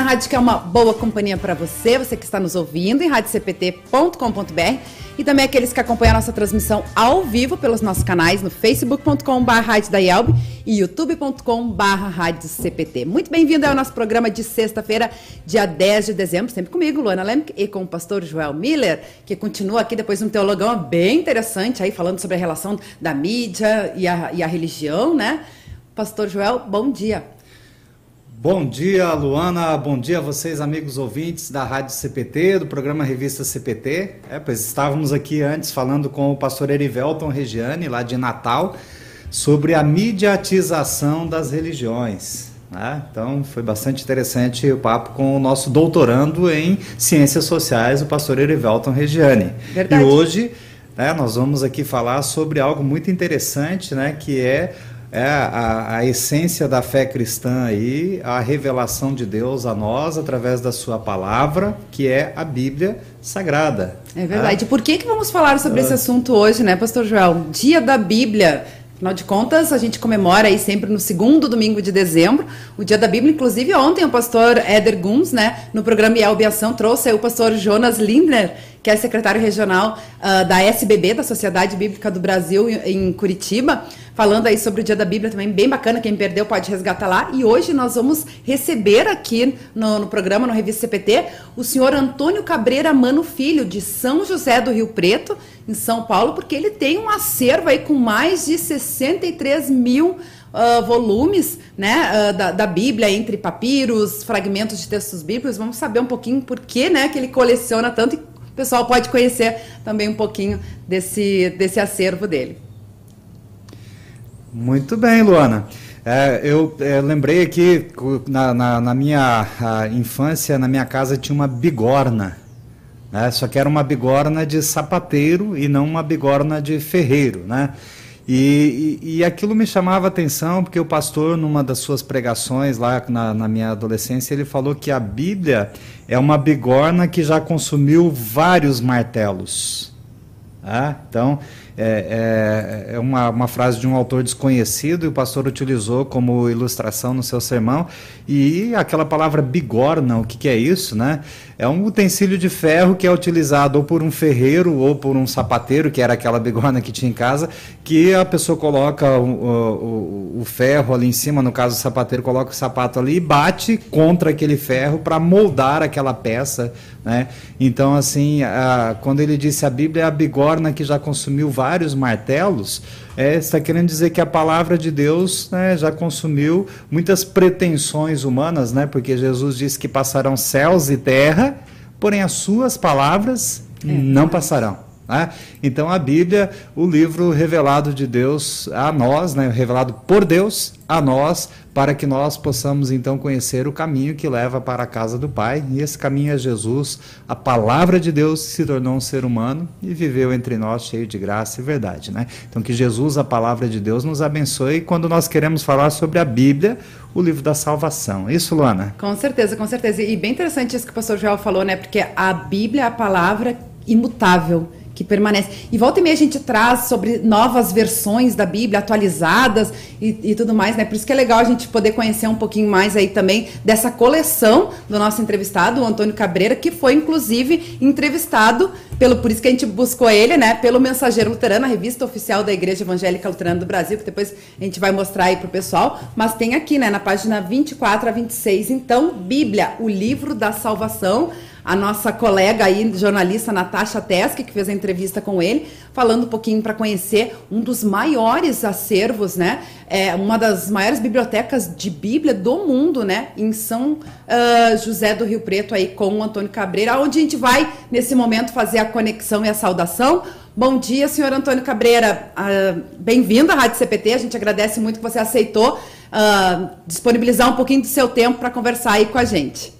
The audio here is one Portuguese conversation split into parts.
Na rádio que é uma boa companhia para você, você que está nos ouvindo em radiocpt.com.br e também aqueles que acompanham a nossa transmissão ao vivo pelos nossos canais no facebook.com.br e youtube.com.br. Muito bem-vindo ao nosso programa de sexta-feira, dia 10 de dezembro, sempre comigo, Luana Lemke, e com o pastor Joel Miller, que continua aqui depois de um teologão bem interessante aí, falando sobre a relação da mídia e a, e a religião, né? Pastor Joel, bom dia. Bom dia, Luana. Bom dia a vocês, amigos ouvintes da Rádio CPT, do programa Revista CPT. É, pois estávamos aqui antes falando com o pastor Erivelton Regiane, lá de Natal, sobre a mediatização das religiões. Né? Então, foi bastante interessante o papo com o nosso doutorando em Ciências Sociais, o pastor Erivelton Regiane. Verdade. E hoje né, nós vamos aqui falar sobre algo muito interessante, né, que é é a, a, essência da fé cristã aí, a revelação de Deus a nós através da sua palavra, que é a Bíblia Sagrada. É verdade. É. Por que, que vamos falar sobre esse assunto hoje, né, Pastor Joel? Dia da Bíblia. Afinal de contas, a gente comemora aí sempre no segundo domingo de dezembro, o dia da Bíblia. Inclusive, ontem o pastor Éder Guns, né, no programa Ielbiação, trouxe aí o pastor Jonas Lindner, que é secretário regional uh, da SBB, da Sociedade Bíblica do Brasil, em Curitiba, falando aí sobre o Dia da Bíblia também, bem bacana, quem perdeu pode resgatar lá. E hoje nós vamos receber aqui no, no programa, no Revista CPT, o senhor Antônio Cabreira Mano Filho, de São José do Rio Preto, em São Paulo, porque ele tem um acervo aí com mais de 63 mil Uh, volumes né, uh, da, da, Bíblia, entre papiros, fragmentos de textos bíblicos. Vamos saber um pouquinho por que, né, que ele coleciona tanto e o pessoal pode conhecer também um pouquinho desse, desse acervo dele. Muito bem, Luana. É, eu é, lembrei aqui, na, na, na minha infância, na minha casa tinha uma bigorna. Né? Só que era uma bigorna de sapateiro e não uma bigorna de ferreiro. Né? E, e, e, aquilo me chamava atenção, porque o pastor, numa das suas pregações lá na, na, minha adolescência, ele falou que a Bíblia é uma bigorna que já consumiu vários martelos. Ah, então, é, é, é uma, uma, frase de um autor desconhecido e o pastor utilizou como ilustração no seu sermão. E aquela palavra bigorna, o que, que é isso, né? É um utensílio de ferro que é utilizado ou por um ferreiro ou por um sapateiro, que era aquela bigorna que tinha em casa, que a pessoa coloca o, o, o ferro ali em cima, no caso o sapateiro coloca o sapato ali e bate contra aquele ferro para moldar aquela peça. Né? Então, assim, a, quando ele disse a Bíblia é a bigorna que já consumiu vários martelos, é, está querendo dizer que a palavra de Deus né, já consumiu muitas pretensões humanas, né, porque Jesus disse que passarão céus e terra, porém as suas palavras é. não passarão. Né? Então a Bíblia, o livro revelado de Deus a nós, né? revelado por Deus a nós, para que nós possamos então conhecer o caminho que leva para a casa do Pai. E esse caminho é Jesus, a palavra de Deus se tornou um ser humano e viveu entre nós cheio de graça e verdade. Né? Então que Jesus, a palavra de Deus, nos abençoe quando nós queremos falar sobre a Bíblia, o livro da salvação. Isso, Luana? Com certeza, com certeza. E bem interessante isso que o pastor Joel falou, né? Porque a Bíblia é a palavra imutável que permanece. E volta e meia a gente traz sobre novas versões da Bíblia, atualizadas e, e, tudo mais, né? Por isso que é legal a gente poder conhecer um pouquinho mais aí também dessa coleção do nosso entrevistado, o Antônio Cabreira, que foi inclusive entrevistado pelo, por isso que a gente buscou ele, né? Pelo Mensageiro Luterano, a revista oficial da Igreja Evangélica Luterana do Brasil, que depois a gente vai mostrar aí pro pessoal, mas tem aqui, né, na página 24 a 26, então, Bíblia, o livro da salvação a nossa colega aí, jornalista Natasha Teske, que fez a entrevista com ele, falando um pouquinho para conhecer um dos maiores acervos, né? É uma das maiores bibliotecas de Bíblia do mundo, né? Em São uh, José do Rio Preto, aí com o Antônio Cabreira, onde a gente vai, nesse momento, fazer a conexão e a saudação. Bom dia, senhor Antônio Cabreira. Uh, Bem-vindo à Rádio CPT. A gente agradece muito que você aceitou uh, disponibilizar um pouquinho do seu tempo para conversar aí com a gente.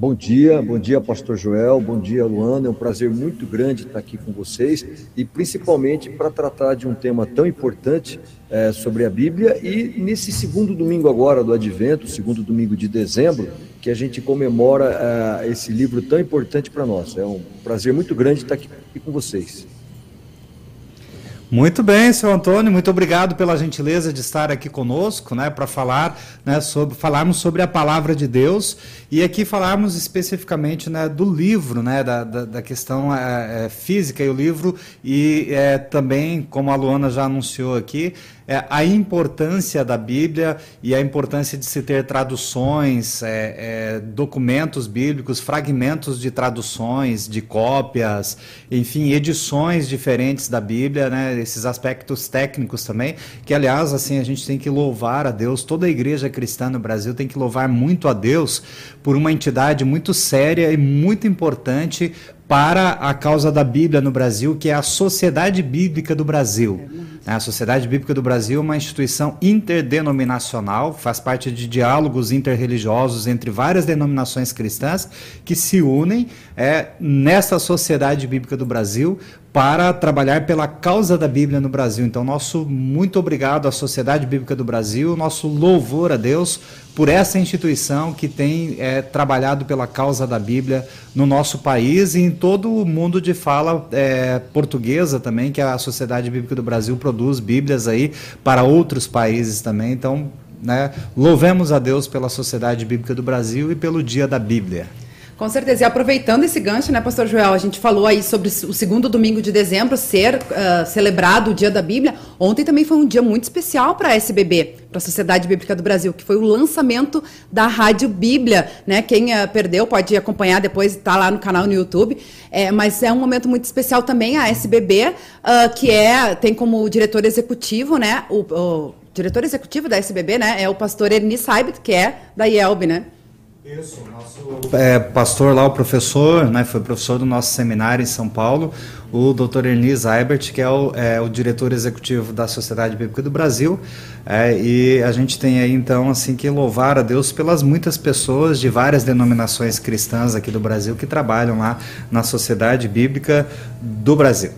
Bom dia, bom dia, Pastor Joel, bom dia, Luana. É um prazer muito grande estar aqui com vocês e principalmente para tratar de um tema tão importante é, sobre a Bíblia e nesse segundo domingo agora do Advento, segundo domingo de dezembro, que a gente comemora é, esse livro tão importante para nós. É um prazer muito grande estar aqui com vocês. Muito bem, senhor Antônio, muito obrigado pela gentileza de estar aqui conosco, né, para falar, né, sobre falarmos sobre a palavra de Deus. E aqui falarmos especificamente, né, do livro, né, da, da, da questão é, é, física e o livro. E é, também, como a Luana já anunciou aqui, é, a importância da Bíblia e a importância de se ter traduções, é, é, documentos bíblicos, fragmentos de traduções, de cópias, enfim, edições diferentes da Bíblia, né, esses aspectos técnicos também, que aliás, assim, a gente tem que louvar a Deus, toda a igreja cristã no Brasil tem que louvar muito a Deus por uma entidade muito séria e muito importante para a causa da Bíblia no Brasil, que é a Sociedade Bíblica do Brasil. A Sociedade Bíblica do Brasil é uma instituição interdenominacional, faz parte de diálogos interreligiosos entre várias denominações cristãs que se unem é, nessa Sociedade Bíblica do Brasil para trabalhar pela causa da Bíblia no Brasil. Então, nosso muito obrigado à Sociedade Bíblica do Brasil, nosso louvor a Deus por essa instituição que tem é, trabalhado pela causa da Bíblia no nosso país e em todo o mundo de fala é, portuguesa também, que a Sociedade Bíblica do Brasil produz Bíblias aí para outros países também. Então, né, louvemos a Deus pela Sociedade Bíblica do Brasil e pelo Dia da Bíblia. Com certeza. E aproveitando esse gancho, né, Pastor Joel, a gente falou aí sobre o segundo domingo de dezembro ser uh, celebrado o Dia da Bíblia. Ontem também foi um dia muito especial para a SBB, para a Sociedade Bíblica do Brasil, que foi o lançamento da Rádio Bíblia. Né? Quem uh, perdeu pode acompanhar depois, está lá no canal no YouTube. É, mas é um momento muito especial também a SBB, uh, ah, que é tem como diretor executivo, né, o, o, diretor executivo da SBB, né, é o pastor Ernie Saibet, que é da IELB, né? Isso, nosso é, pastor lá, o professor, né, foi professor do nosso seminário em São Paulo, o Dr. Ernie Eibert, que é o, é o, diretor executivo da Sociedade Bíblica do Brasil, é, e a gente tem aí então assim que louvar a Deus pelas muitas pessoas de várias denominações cristãs aqui do Brasil que trabalham lá na Sociedade Bíblica do Brasil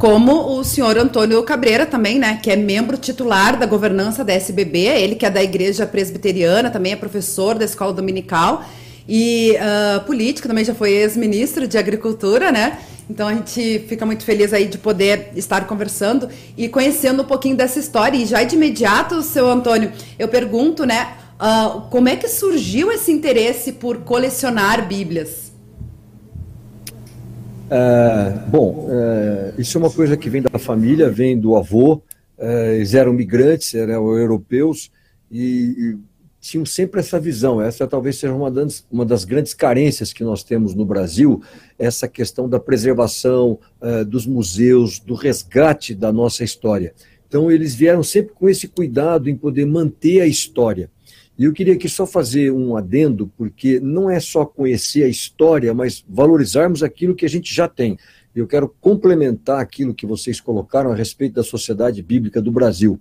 como o senhor Antônio Cabreira também, né, que é membro titular da governança da SBB, ele que é da Igreja Presbiteriana, também é professor da Escola Dominical e uh, político, também já foi ex-ministro de Agricultura, né? Então a gente fica muito feliz aí de poder estar conversando e conhecendo um pouquinho dessa história. E já de imediato, seu Antônio, eu pergunto, né, uh, como é que surgiu esse interesse por colecionar Bíblias? É, bom, é, isso é uma coisa que vem da família, vem do avô. É, eles eram migrantes, eram europeus e, e, tinham sempre essa visão. Essa talvez seja uma das, uma das grandes carências que nós temos no Brasil, essa questão da preservação dos museus, do resgate da nossa história. Então, eles vieram sempre com esse cuidado em poder manter a história. E eu queria aqui só fazer um adendo, porque não é só conhecer a história, mas valorizarmos aquilo que a gente já tem. Eu quero complementar aquilo que vocês colocaram a respeito da sociedade bíblica do Brasil.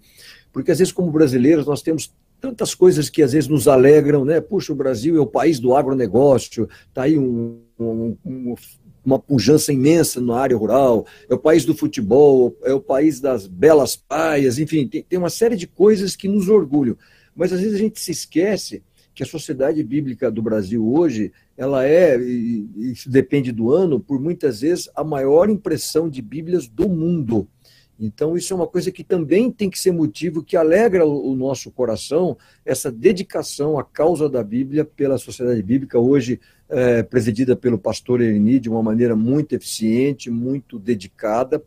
Porque às vezes, como brasileiros, nós temos tantas coisas que às vezes nos alegram, né? Puxa, o Brasil é o país do agronegócio, está aí um, um, um, uma pujança imensa na área rural, é o país do futebol, é o país das belas praias, enfim, tem, tem uma série de coisas que nos orgulham. Mas às vezes a gente se esquece que a sociedade bíblica do Brasil hoje, ela é, e isso depende do ano, por muitas vezes a maior impressão de Bíblias do mundo. Então, isso é uma coisa que também tem que ser motivo que alegra o nosso coração, essa dedicação à causa da Bíblia pela sociedade bíblica, hoje é, presidida pelo pastor Erni, de uma maneira muito eficiente, muito dedicada.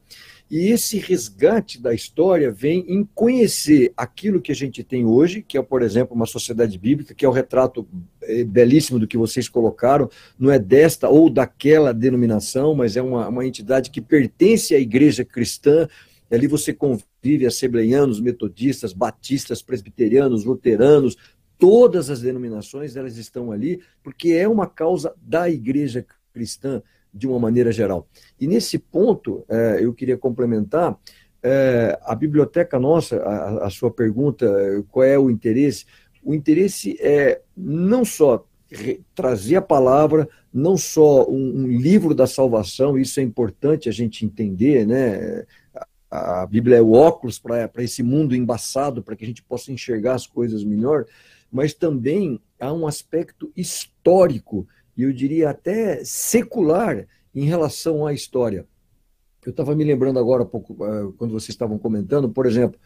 E esse resgate da história vem em conhecer aquilo que a gente tem hoje, que é, por exemplo, uma sociedade bíblica, que é o retrato eh, belíssimo do que vocês colocaram, não é desta ou daquela denominação, mas é uma, uma entidade que pertence à igreja cristã. Ali você convive assembleianos, metodistas, batistas, presbiterianos, luteranos, todas as denominações elas estão ali, porque é uma causa da igreja cristã de uma maneira geral. E nesse ponto, é, eu queria complementar, é, a biblioteca nossa, a, a, sua pergunta, qual é o interesse? O interesse é não só trazer a palavra, não só um, um livro da salvação, isso é importante a gente entender, né? A, a Bíblia é o óculos para esse mundo embaçado, para que a gente possa enxergar as coisas melhor, mas também há um aspecto histórico e eu diria até secular em relação à história. Eu estava me lembrando agora, pouco, uh, quando vocês estavam comentando, por exemplo,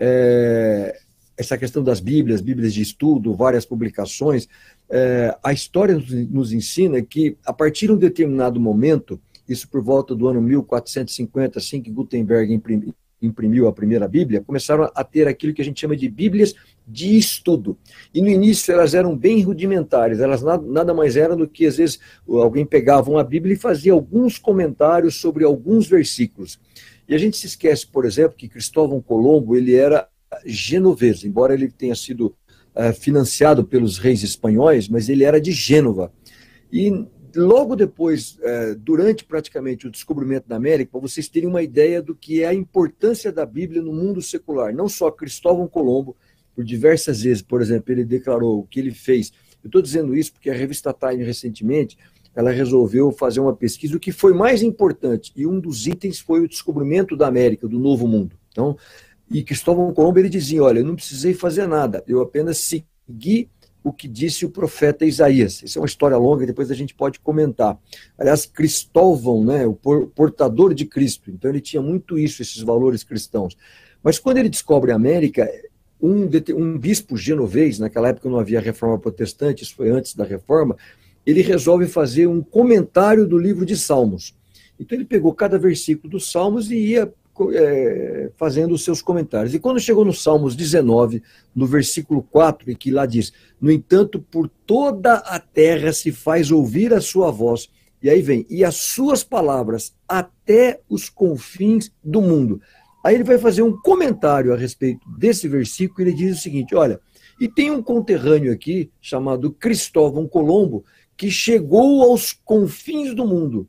é, essa questão das Bíblias, Bíblias de estudo, várias publicações, é, a história nos ensina que, a partir de um determinado momento, isso por volta do ano 1450, assim que Gutenberg imprimiu, imprimiu a primeira Bíblia, começaram a ter aquilo que a gente chama de Bíblias de estudo. E no início elas eram bem rudimentares, elas nada mais eram do que, às vezes, alguém pegava uma Bíblia e fazia alguns comentários sobre alguns versículos. E a gente se esquece, por exemplo, que Cristóvão Colombo ele era genovês, embora ele tenha sido uh, financiado pelos reis espanhóis, mas ele era de Gênova. E logo depois, uh, durante praticamente o descobrimento da América, para vocês terem uma ideia do que é a importância da Bíblia no mundo secular. Não só Cristóvão Colombo, por diversas vezes, por exemplo, ele declarou o que ele fez. Eu estou dizendo isso porque a revista Time, recentemente, ela resolveu fazer uma pesquisa, o que foi mais importante, e um dos itens foi o descobrimento da América, do Novo Mundo. Então, e Cristóvão Colombo ele dizia: Olha, eu não precisei fazer nada, eu apenas segui o que disse o profeta Isaías. Isso é uma história longa, depois a gente pode comentar. Aliás, Cristóvão, né, o portador de Cristo, então ele tinha muito isso, esses valores cristãos. Mas quando ele descobre a América, um, um bispo genovês, naquela época não havia reforma protestante, isso foi antes da reforma, ele resolve fazer um comentário do livro de Salmos. Então ele pegou cada versículo dos Salmos e ia é, fazendo os seus comentários. E quando chegou no Salmos 19, no versículo 4, que lá diz: No entanto, por toda a terra se faz ouvir a sua voz. E aí vem, e as suas palavras até os confins do mundo. Aí ele vai fazer um comentário a respeito desse versículo, e ele diz o seguinte: olha, e tem um conterrâneo aqui, chamado Cristóvão Colombo, que chegou aos confins do mundo.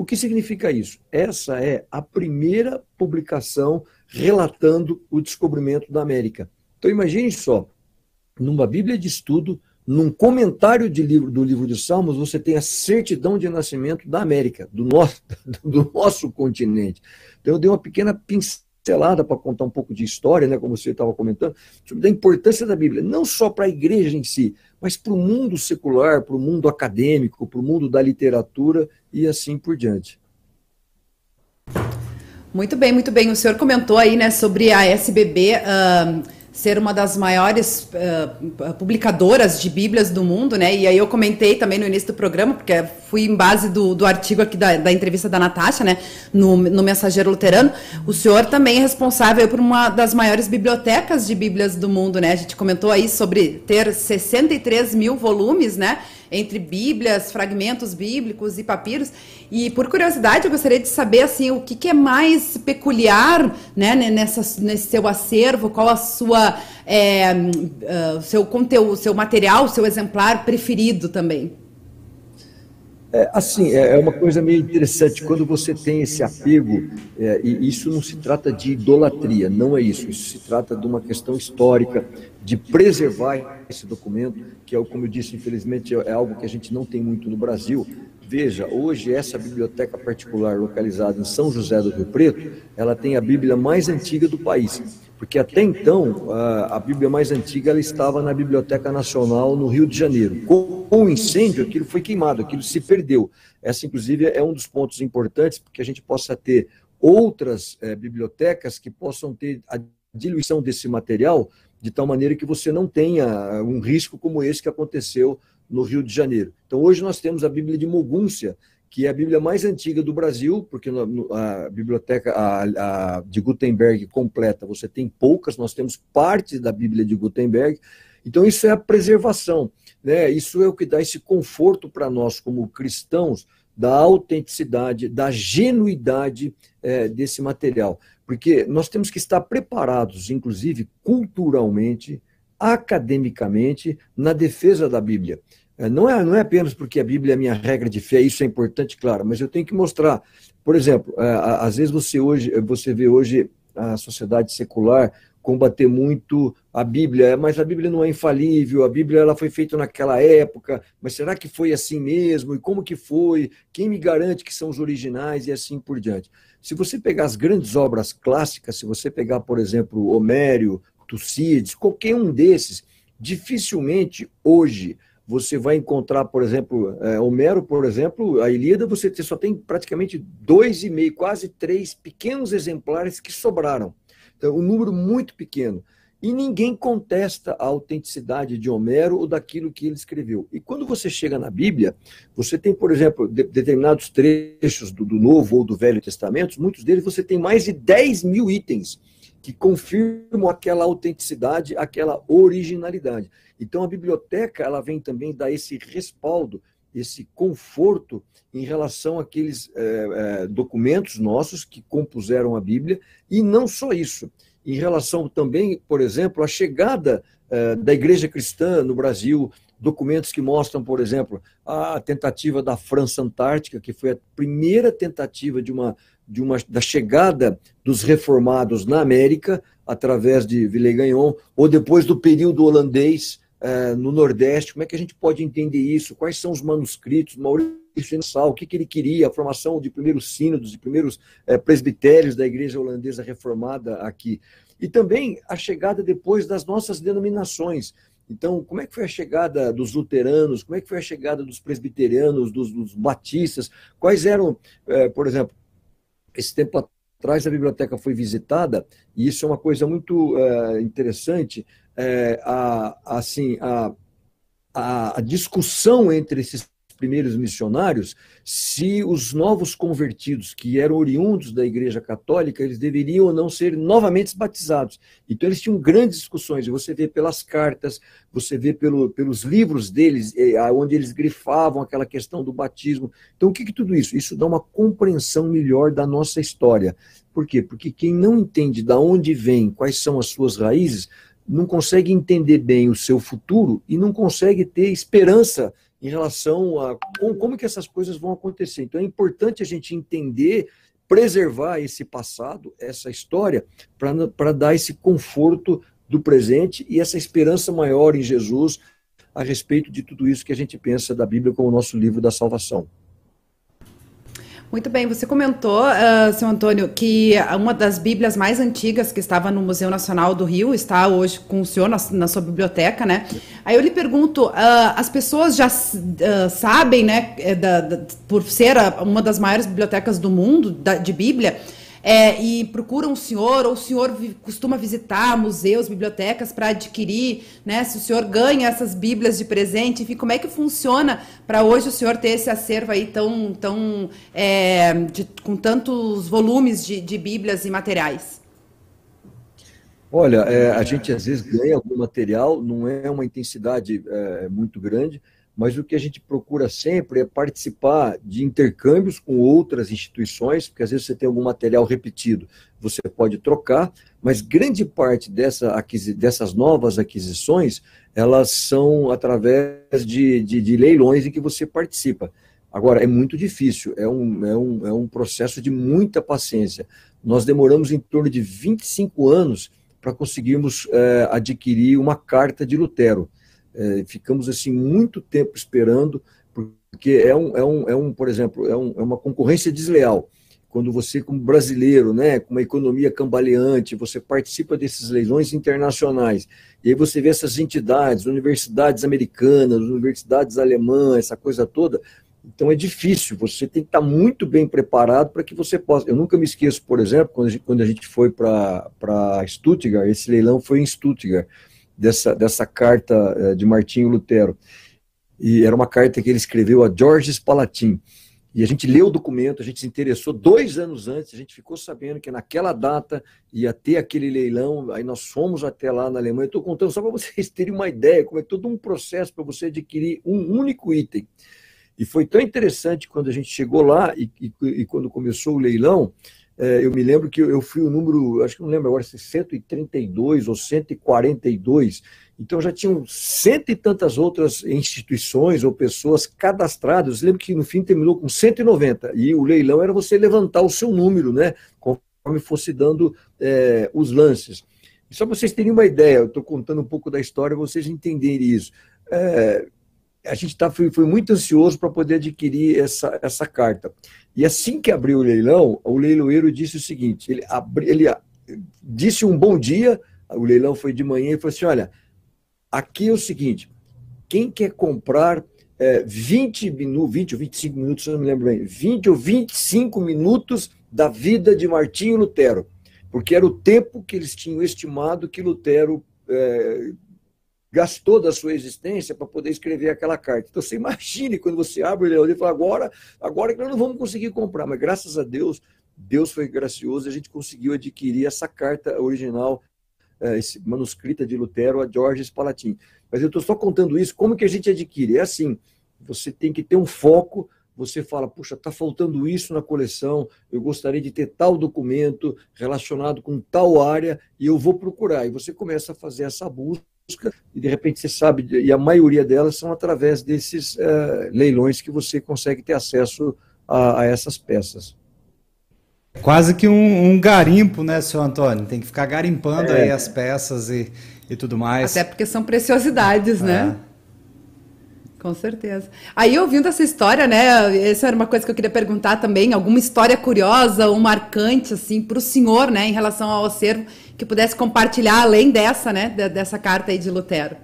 O que significa isso? Essa é a primeira publicação relatando o descobrimento da América. Então imagine só, numa Bíblia de estudo, num comentário de livro, do livro de Salmos, você tem a certidão de nascimento da América, do nosso, do nosso continente. Então eu dei uma pequena pincelada para contar um pouco de história, né, como você estava comentando, sobre a importância da Bíblia, não só para a igreja em si, mas para o mundo secular, para o mundo acadêmico, para o mundo da literatura e assim por diante. Muito bem, muito bem. O senhor comentou aí, né, sobre a SBB. Ser uma das maiores uh, publicadoras de Bíblias do mundo, né? E aí eu comentei também no início do programa, porque fui em base do, do artigo aqui da, da entrevista da Natasha, né? No, no Mensageiro Luterano. O senhor também é responsável por uma das maiores bibliotecas de Bíblias do mundo, né? A gente comentou aí sobre ter 63 mil volumes, né? entre Bíblias, fragmentos bíblicos e papiros. E por curiosidade, eu gostaria de saber assim, o que, que é mais peculiar né, nessa, nesse seu acervo, qual a sua é, uh, seu conteúdo, seu material, seu exemplar preferido também. É, assim, é, é uma coisa meio interessante quando você tem esse apego, é, e isso não se trata de idolatria, não é isso, isso se trata de uma questão histórica, de preservar esse documento, que é, como eu disse, infelizmente é algo que a gente não tem muito no Brasil. Veja, hoje essa biblioteca particular localizada em São José do Rio Preto, ela tem a Bíblia mais antiga do país porque até então a, Bíblia mais antiga ela estava na Biblioteca Nacional no Rio de Janeiro. Com, o incêndio, aquilo foi queimado, aquilo se perdeu. Essa, inclusive, é um dos pontos importantes porque a gente possa ter outras é, bibliotecas que possam ter a diluição desse material de tal maneira que você não tenha um risco como esse que aconteceu no Rio de Janeiro. Então, hoje nós temos a Bíblia de Mogúncia, que é a Bíblia mais antiga do Brasil, porque a biblioteca a, a, de Gutenberg completa você tem poucas, nós temos parte da Bíblia de Gutenberg, então isso é a preservação, né? isso é o que dá esse conforto para nós como cristãos, da autenticidade, da genuidade é, desse material, porque nós temos que estar preparados, inclusive culturalmente, academicamente, na defesa da Bíblia. É, não é, não é apenas porque a Bíblia é minha regra de fé, isso é importante, claro, mas eu tenho que mostrar. Por exemplo, é, às vezes você, hoje, você vê hoje a sociedade secular combater muito a Bíblia, é, mas a Bíblia não é infalível, a Bíblia ela foi feita naquela época, mas será que foi assim mesmo? E como que foi? Quem me garante que são os originais e assim por diante? Se você pegar as grandes obras clássicas, se você pegar, por exemplo, Homério, Tucídides, qualquer um desses, dificilmente hoje você vai encontrar, por exemplo, é, Homero, por exemplo, a Ilíada, você só tem praticamente dois e meio, quase três pequenos exemplares que sobraram. Então, um número muito pequeno. E ninguém contesta a autenticidade de Homero ou daquilo que ele escreveu. E quando você chega na Bíblia, você tem, por exemplo, de, determinados trechos do, do, Novo ou do Velho Testamento, muitos deles você tem mais de 10 mil itens que confirmam aquela autenticidade, aquela originalidade. Então a biblioteca ela vem também dar esse respaldo, esse conforto em relação àqueles é, é, documentos nossos que compuseram a Bíblia, e não só isso em relação também, por exemplo, à chegada eh, da igreja cristã no Brasil, documentos que mostram, por exemplo, a tentativa da França Antártica, que foi a primeira tentativa de uma, de uma da chegada dos reformados na América através de Villegagnon, ou depois do período holandês eh, no Nordeste. Como é que a gente pode entender isso? Quais são os manuscritos? Maurício o que, que ele queria, a formação de primeiros sínodos, de primeiros é, presbitérios da igreja holandesa reformada aqui. E também a chegada depois das nossas denominações. Então, como é que foi a chegada dos luteranos? Como é que foi a chegada dos presbiterianos, dos, dos batistas? Quais eram, é, por exemplo, esse tempo atrás a biblioteca foi visitada, e isso é uma coisa muito é, interessante, é, a, assim, a, a, a discussão entre esses primeiros missionários se os novos convertidos, que eram oriundos da Igreja Católica, eles deveriam ou não ser novamente batizados. Então, eles tinham grandes discussões, você vê pelas cartas, você vê pelo, pelos livros deles, eh, onde eles grifavam aquela questão do batismo. Então, o que é tudo isso? Isso dá uma compreensão melhor da nossa história. Por quê? Porque quem não entende de onde vem, quais são as suas raízes, não consegue entender bem o seu futuro e não consegue ter esperança em relação a como, como que essas coisas vão acontecer. Então é importante a gente entender, preservar esse passado, essa história, para dar esse conforto do presente e essa esperança maior em Jesus a respeito de tudo isso que a gente pensa da Bíblia como o nosso livro da salvação. Muito bem, você comentou, uh, seu Antônio, que uma das Bíblias mais antigas que estava no Museu Nacional do Rio está hoje com o senhor na, na sua biblioteca, né? Aí eu lhe pergunto, uh, as pessoas já uh, sabem, né, eh, da, da, por ser a, uma das maiores bibliotecas do mundo da, de Bíblia, é, e procuram o senhor, ou o senhor costuma visitar museus, bibliotecas para adquirir, né? Se o senhor ganha essas bíblias de presente, enfim, como é que funciona para hoje o senhor ter esse acervo aí tão, tão é, de, com tantos volumes de, de bíblias e materiais? Olha, é, a gente às vezes ganha algum material, não é uma intensidade é, muito grande, mas o que a gente procura sempre é participar de intercâmbios com outras instituições, porque às vezes você tem algum material repetido, você pode trocar, mas grande parte dessa, dessas novas aquisições, elas são através de, de, de leilões em que você participa. Agora, é muito difícil, é um, é, um, é um processo de muita paciência. Nós demoramos em torno de 25 anos para conseguirmos é, adquirir uma carta de Lutero. É, ficamos assim muito tempo esperando, porque é um, é um, é um por exemplo, é, um, é uma concorrência desleal. Quando você, como brasileiro, né, com uma economia cambaleante, você participa desses leilões internacionais, e aí você vê essas entidades, universidades americanas, universidades alemãs, essa coisa toda, então é difícil, você tem que estar muito bem preparado para que você possa. Eu nunca me esqueço, por exemplo, quando a gente, quando a gente foi para Stuttgart, esse leilão foi em Stuttgart dessa, dessa carta eh, de Martinho Lutero. E era uma carta que ele escreveu a Georges Palatin. E a gente leu o documento, a gente se interessou dois anos antes, a gente ficou sabendo que naquela data ia ter aquele leilão, aí nós fomos até lá na Alemanha. Estou contando só para vocês terem uma ideia, como é todo um processo para você adquirir um único item. E foi tão interessante quando a gente chegou lá e, e, e quando começou o leilão, é, eu me lembro que eu fui o número, acho que não lembro agora se 132 ou 142, então já tinham cento e tantas outras instituições ou pessoas cadastradas. Eu lembro que no fim terminou com 190, e o leilão era você levantar o seu número, né? Conforme fosse dando é, os lances. Só para vocês terem uma ideia, eu estou contando um pouco da história, vocês entenderem isso. É, a gente tá, foi, foi muito ansioso para poder adquirir essa, essa carta. E assim que abriu o leilão, o leiloeiro disse o seguinte: ele, abri, ele disse um bom dia, o leilão foi de manhã, e falou assim: olha, aqui é o seguinte, quem quer comprar é, 20 minutos, 20 ou 25 minutos, não me lembro bem, 20 ou 25 minutos da vida de Martinho Lutero, porque era o tempo que eles tinham estimado que Lutero é, gastou da sua existência para poder escrever aquela carta. Então você imagine quando você abre o leão e fala, agora, agora que nós não vamos conseguir comprar, mas graças a Deus, Deus foi gracioso, a gente conseguiu adquirir essa carta original, é, esse manuscrita de Lutero a George Spalatin. Mas eu estou só contando isso, como que a gente adquire? É assim, você tem que ter um foco, você fala, puxa, está faltando isso na coleção, eu gostaria de ter tal documento relacionado com tal área, e eu vou procurar. E você começa a fazer essa busca, e de repente você sabe, e a maioria delas são através desses é, leilões que você consegue ter acesso a, a essas peças. Quase que um, um, garimpo, né, seu Antônio? Tem que ficar garimpando é. aí as peças e, e tudo mais. Até porque são preciosidades, né? é. né? Com certeza. Aí, ouvindo essa história, né? Essa era uma coisa que eu queria perguntar também. Alguma história curiosa ou marcante, assim, para o senhor, né, em relação ao acervo, que pudesse compartilhar além dessa, né, dessa carta aí de Lutero?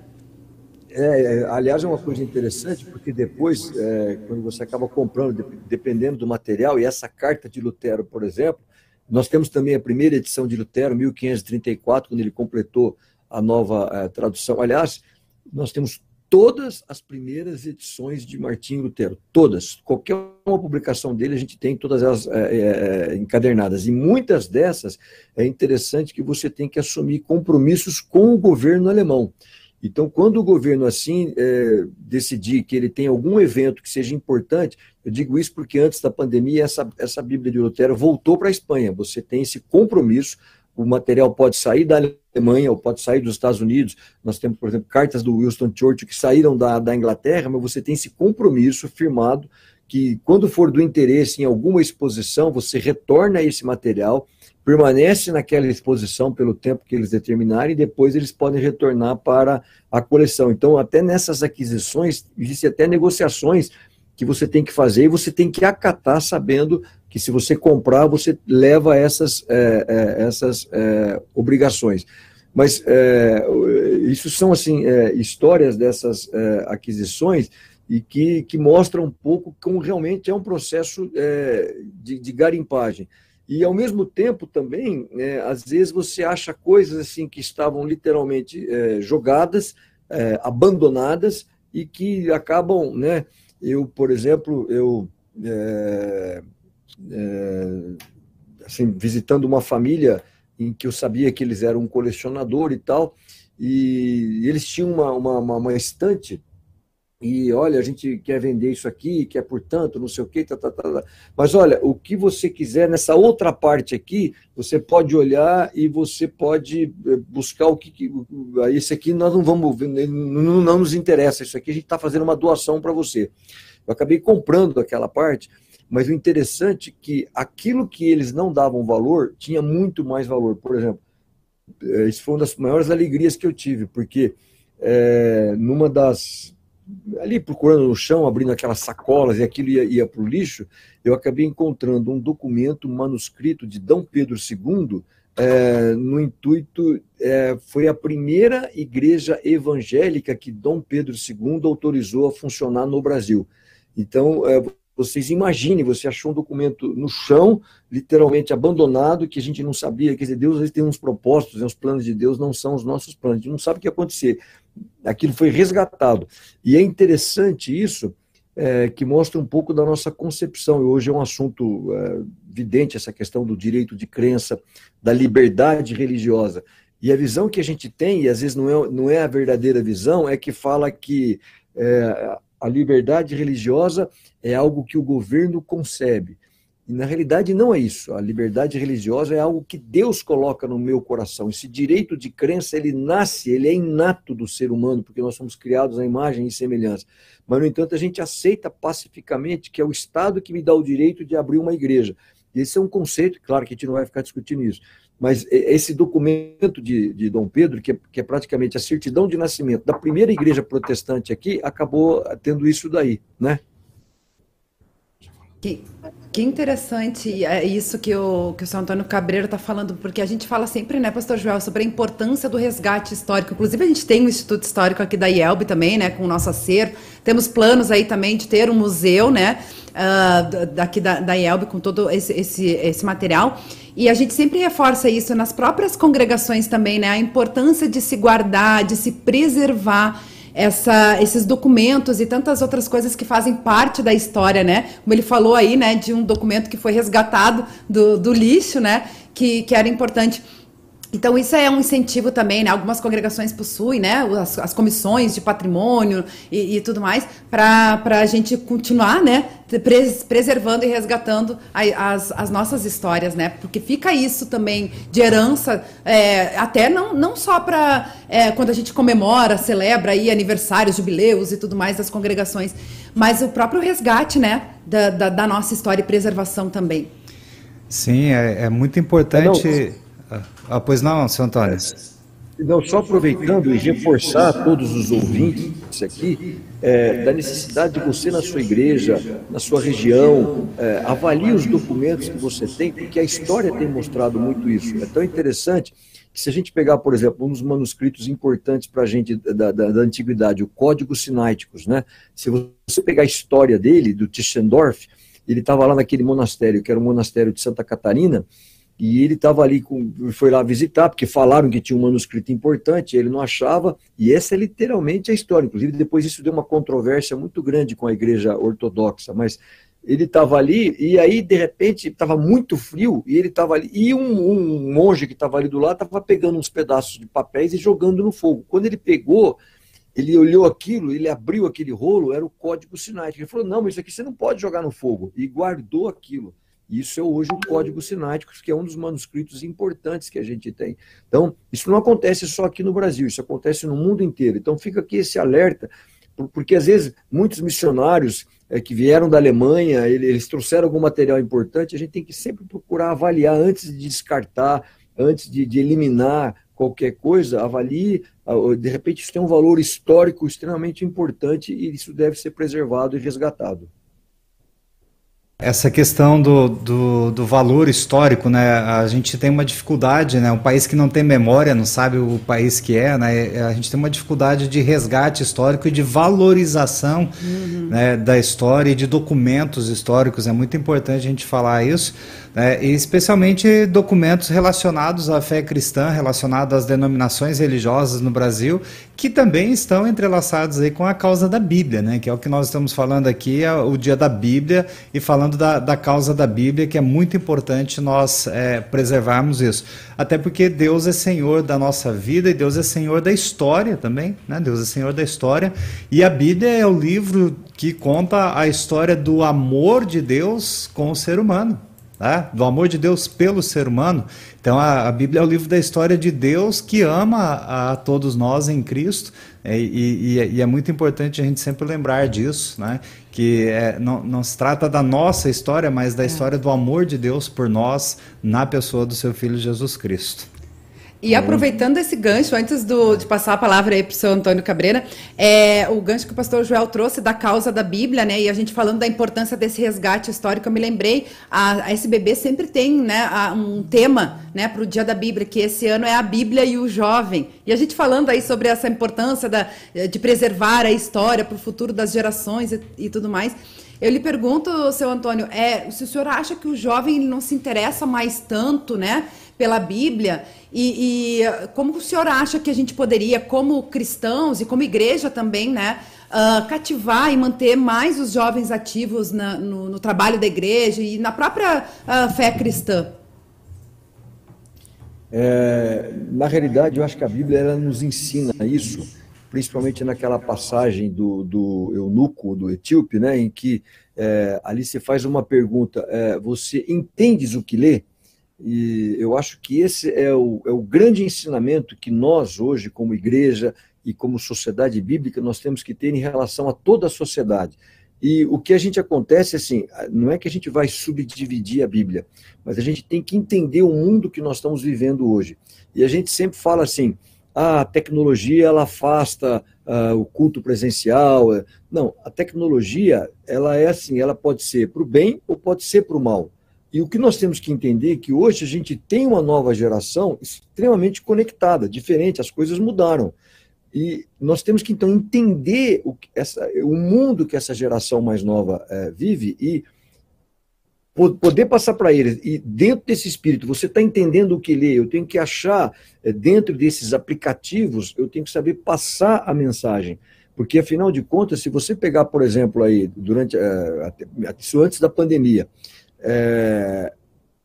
É, é, aliás, é uma coisa interessante, porque depois, é, quando você acaba comprando, dependendo do material, e essa carta de Lutero, por exemplo, nós temos também a primeira edição de Lutero, 1534, quando ele completou a nova é, tradução. Aliás, nós temos todas as primeiras edições de Martinho Lutero, todas. Qualquer uma publicação dele, a gente tem todas elas é, é, encadernadas. E muitas dessas é interessante que você tem que assumir compromissos com o governo alemão. Então, quando o governo assim é, decidir que ele tem algum evento que seja importante, eu digo isso porque antes da pandemia essa, essa Bíblia de Lutero voltou para a Espanha. Você tem esse compromisso o material pode sair da Alemanha ou pode sair dos Estados Unidos. Nós temos, por exemplo, cartas do Winston Churchill que saíram da, da Inglaterra, mas você tem esse compromisso firmado que, quando for do interesse em alguma exposição, você retorna esse material, permanece naquela exposição pelo tempo que eles determinarem e depois eles podem retornar para a coleção. Então, até nessas aquisições, existem até negociações que você tem que fazer e você tem que acatar sabendo que se você comprar, você leva essas, é, é, essas é, obrigações. Mas é, isso são assim é, histórias dessas é, aquisições e que, que mostram um pouco como realmente é um processo de, de, garimpagem. E ao mesmo tempo também, às vezes você acha coisas assim que estavam literalmente jogadas, abandonadas e que acabam, né? Eu, por exemplo, eu é, é, assim, visitando uma família em que eu sabia que eles eram um colecionador e tal, e eles tinham uma, uma, uma, uma estante e olha, a gente quer vender isso aqui, quer portanto, não sei o que, tá, tá, tá, tá. mas olha, o que você quiser nessa outra parte aqui, você pode olhar e você pode eh, buscar o que, que esse aqui nós não vamos, não, não nos interessa, isso aqui a gente está fazendo uma doação para você. Eu acabei comprando aquela parte, mas o interessante é que aquilo que eles não davam valor tinha muito mais valor. Por exemplo, eh, isso foi uma das maiores alegrias que eu tive, porque é, numa das. Ali procurando no chão, abrindo aquelas sacolas e aquilo ia, ia para o lixo, eu acabei encontrando um documento, um manuscrito de D. Pedro II, é, no intuito, é, foi a primeira igreja evangélica que Dom Pedro II autorizou a funcionar no Brasil. Então, vocês imaginem, você achou um documento no chão, literalmente abandonado, que a gente não sabia. Quer dizer, Deus às vezes tem uns propósitos, os planos de Deus não são os nossos planos, a gente não sabe o que ia acontecer. Aquilo foi resgatado. E é interessante isso, é, que mostra um pouco da nossa concepção. E hoje é um assunto é, vidente essa questão do direito de crença, da liberdade religiosa. E a visão que a gente tem, e às vezes não é, não é a verdadeira visão, é que fala que é, a liberdade religiosa é algo que o governo concebe. E na realidade não é isso. A liberdade religiosa é algo que Deus coloca no meu coração. Esse direito de crença, ele nasce, ele é inato do ser humano, porque nós somos criados à imagem e semelhança. Mas, no entanto, a gente aceita pacificamente que é o Estado que me dá o direito de abrir uma igreja. Esse é um conceito, claro que a gente não vai ficar discutindo isso, mas esse documento de, de Dom Pedro, que é, que é, praticamente a certidão de nascimento da primeira igreja protestante aqui, acabou tendo isso daí, né? Que interessante é isso que o, que o São Antônio Cabreiro está falando, porque a gente fala sempre, né, Pastor Joel, sobre a importância do resgate histórico. Inclusive, a gente tem um Instituto Histórico aqui da IELB também, né, com o nosso acervo. Temos planos aí também de ter um museu, né, uh, daqui da, da IELB com todo esse, esse, esse material. E a gente sempre reforça isso nas próprias congregações também, né, a importância de se guardar, de se preservar essa, esses documentos e tantas outras coisas que fazem parte da história, né? Como ele falou aí, né, de um documento que foi resgatado do, do lixo, né? Que, que era importante. Então, isso é um incentivo também, né? Algumas congregações possuem, né? As, as comissões de patrimônio e, e tudo mais, para a gente continuar, né? Pres, preservando e resgatando a, as, as nossas histórias, né? Porque fica isso também de herança, é, até não, não só para é, quando a gente comemora, celebra aí aniversários, jubileus e tudo mais das congregações, mas o próprio resgate, né? Da, da, da nossa história e preservação também. Sim, é, é muito importante. Não ah, pois não, seu Antônio. Não, só aproveitando e reforçar a todos os ouvintes aqui, é, da necessidade de você na sua igreja, na sua região, é, avalie os documentos que você tem, porque a história tem mostrado muito isso. É tão interessante que se a gente pegar, por exemplo, um dos manuscritos importantes para a gente da, da, da, antiguidade, o Código Sináiticos, né? Se você pegar a história dele, do Tischendorf, ele estava lá naquele monastério, que era o monastério de Santa Catarina, e ele estava ali, com, foi lá visitar, porque falaram que tinha um manuscrito importante, ele não achava, e essa é literalmente a história. Inclusive, depois isso deu uma controvérsia muito grande com a igreja ortodoxa, mas ele estava ali, e aí, de repente, estava muito frio, e ele estava ali, e um, um monge que estava ali do lado estava pegando uns pedaços de papéis e jogando no fogo. Quando ele pegou, ele olhou aquilo, ele abriu aquele rolo, era o código sinático. Ele falou: Não, mas isso aqui você não pode jogar no fogo. E guardou aquilo. Isso é hoje o Código Sinático, que é um dos manuscritos importantes que a gente tem. Então, isso não acontece só aqui no Brasil, isso acontece no mundo inteiro. Então, fica aqui esse alerta, porque às vezes muitos missionários é, que vieram da Alemanha, eles trouxeram algum material importante, a gente tem que sempre procurar avaliar antes de descartar, antes de, de eliminar qualquer coisa, avalie, de repente isso tem um valor histórico extremamente importante e isso deve ser preservado e resgatado. Essa questão do, do, do, valor histórico, né? A gente tem uma dificuldade, né? Um país que não tem memória, não sabe o país que é, né? A gente tem uma dificuldade de resgate histórico e de valorização uhum. né, da história e de documentos históricos. É muito importante a gente falar isso e especialmente documentos relacionados à fé cristã, relacionados às denominações religiosas no Brasil, que também estão entrelaçados aí com a causa da Bíblia, né, que é o que nós estamos falando aqui, é o dia da Bíblia, e falando da, da causa da Bíblia, que é muito importante nós é, preservarmos isso. Até porque Deus é Senhor da nossa vida e Deus é Senhor da história também, né? Deus é Senhor da história, e a Bíblia é o livro que conta a história do amor de Deus com o ser humano né? do amor de Deus pelo ser humano. Então a, a, Bíblia é o livro da história de Deus que ama a, a todos nós em Cristo é, e, e, e, é muito importante a gente sempre lembrar disso, né? que é, não, não se trata da nossa história, mas da é. história do amor de Deus por nós na pessoa do seu Filho Jesus Cristo. E aproveitando esse gancho, antes do, de passar a palavra aí para o seu Antônio Cabreira, é, o gancho que o pastor Joel trouxe da causa da Bíblia, né? E a gente falando da importância desse resgate histórico, eu me lembrei, a, a SBB sempre tem né, a, um tema né, para o Dia da Bíblia, que esse ano é a Bíblia e o Jovem. E a gente falando aí sobre essa importância da, de preservar a história para o futuro das gerações e, e tudo mais. Eu lhe pergunto, seu Antônio, é, se o senhor acha que o jovem não se interessa mais tanto, né? pela Bíblia. E, e, como o senhor acha que a gente poderia, como cristãos e como igreja também, né, uh, cativar e manter mais os jovens ativos na, no, no, trabalho da igreja e na própria uh, fé cristã? É, na realidade, eu acho que a Bíblia ela nos ensina isso, principalmente naquela passagem do, do eunuco, do etíope, né, em que é, ali se faz uma pergunta: é, você entendes o que lê? E eu acho que esse é o, é o grande ensinamento que nós, hoje, como igreja e como sociedade bíblica, nós temos que ter em relação a toda a sociedade. E o que a gente acontece, assim, não é que a gente vai subdividir a Bíblia, mas a gente tem que entender o mundo que nós estamos vivendo hoje. E a gente sempre fala assim, ah, a tecnologia ela afasta uh, o culto presencial. Não, a tecnologia ela é assim, ela pode ser para o bem ou pode ser para o mal. E o que nós temos que entender é que hoje a gente tem uma nova geração extremamente conectada, diferente, as coisas mudaram. E nós temos que então entender o, essa, o mundo que essa geração mais nova é, vive e poder passar para eles. E dentro desse espírito, você está entendendo o que lê, eu tenho que achar é, dentro desses aplicativos, eu tenho que saber passar a mensagem. Porque, afinal de contas, se você pegar, por exemplo, aí, durante é, isso antes da pandemia, é,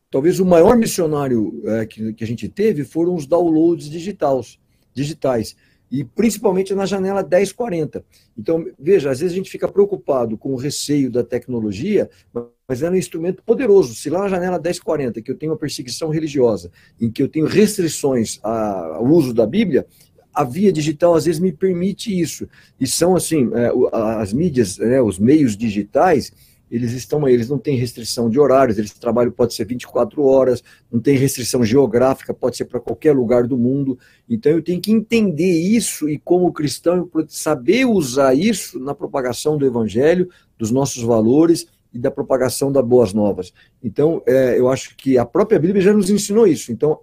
talvez o maior missionário é, que, que a gente teve foram os downloads digitais. digitais e principalmente na janela 1040. Então, veja, às vezes a gente fica preocupado com o receio da tecnologia, mas é um instrumento poderoso. Se lá na janela 1040, que eu tenho uma perseguição religiosa, em que eu tenho restrições ao uso da Bíblia, a via digital às vezes me permite isso. E são assim, é, as mídias, né, os meios digitais, eles estão aí, eles não têm restrição de horários, eles trabalham pode ser 24 horas, não tem restrição geográfica, pode ser para qualquer lugar do mundo. Então eu tenho que entender isso e como cristão saber usar isso na propagação do evangelho, dos nossos valores e da propagação das boas novas. Então, é, eu acho que a própria Bíblia já nos ensinou isso. Então,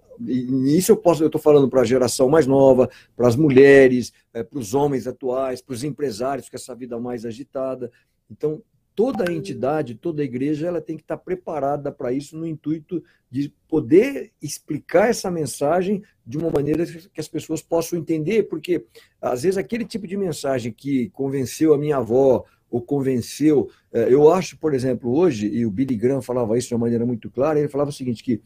isso eu posso, eu estou falando para a geração mais nova, para as mulheres, é, para os homens atuais, para os empresários com essa vida mais agitada. Então, toda entidade, toda igreja, ela tem que estar preparada para isso no intuito de poder explicar essa mensagem de uma maneira que as pessoas possam entender, porque às vezes aquele tipo de mensagem que convenceu a minha avó ou convenceu, eh, eu acho, por exemplo, hoje, e o Billy Graham falava isso de uma maneira muito clara, ele falava o seguinte, que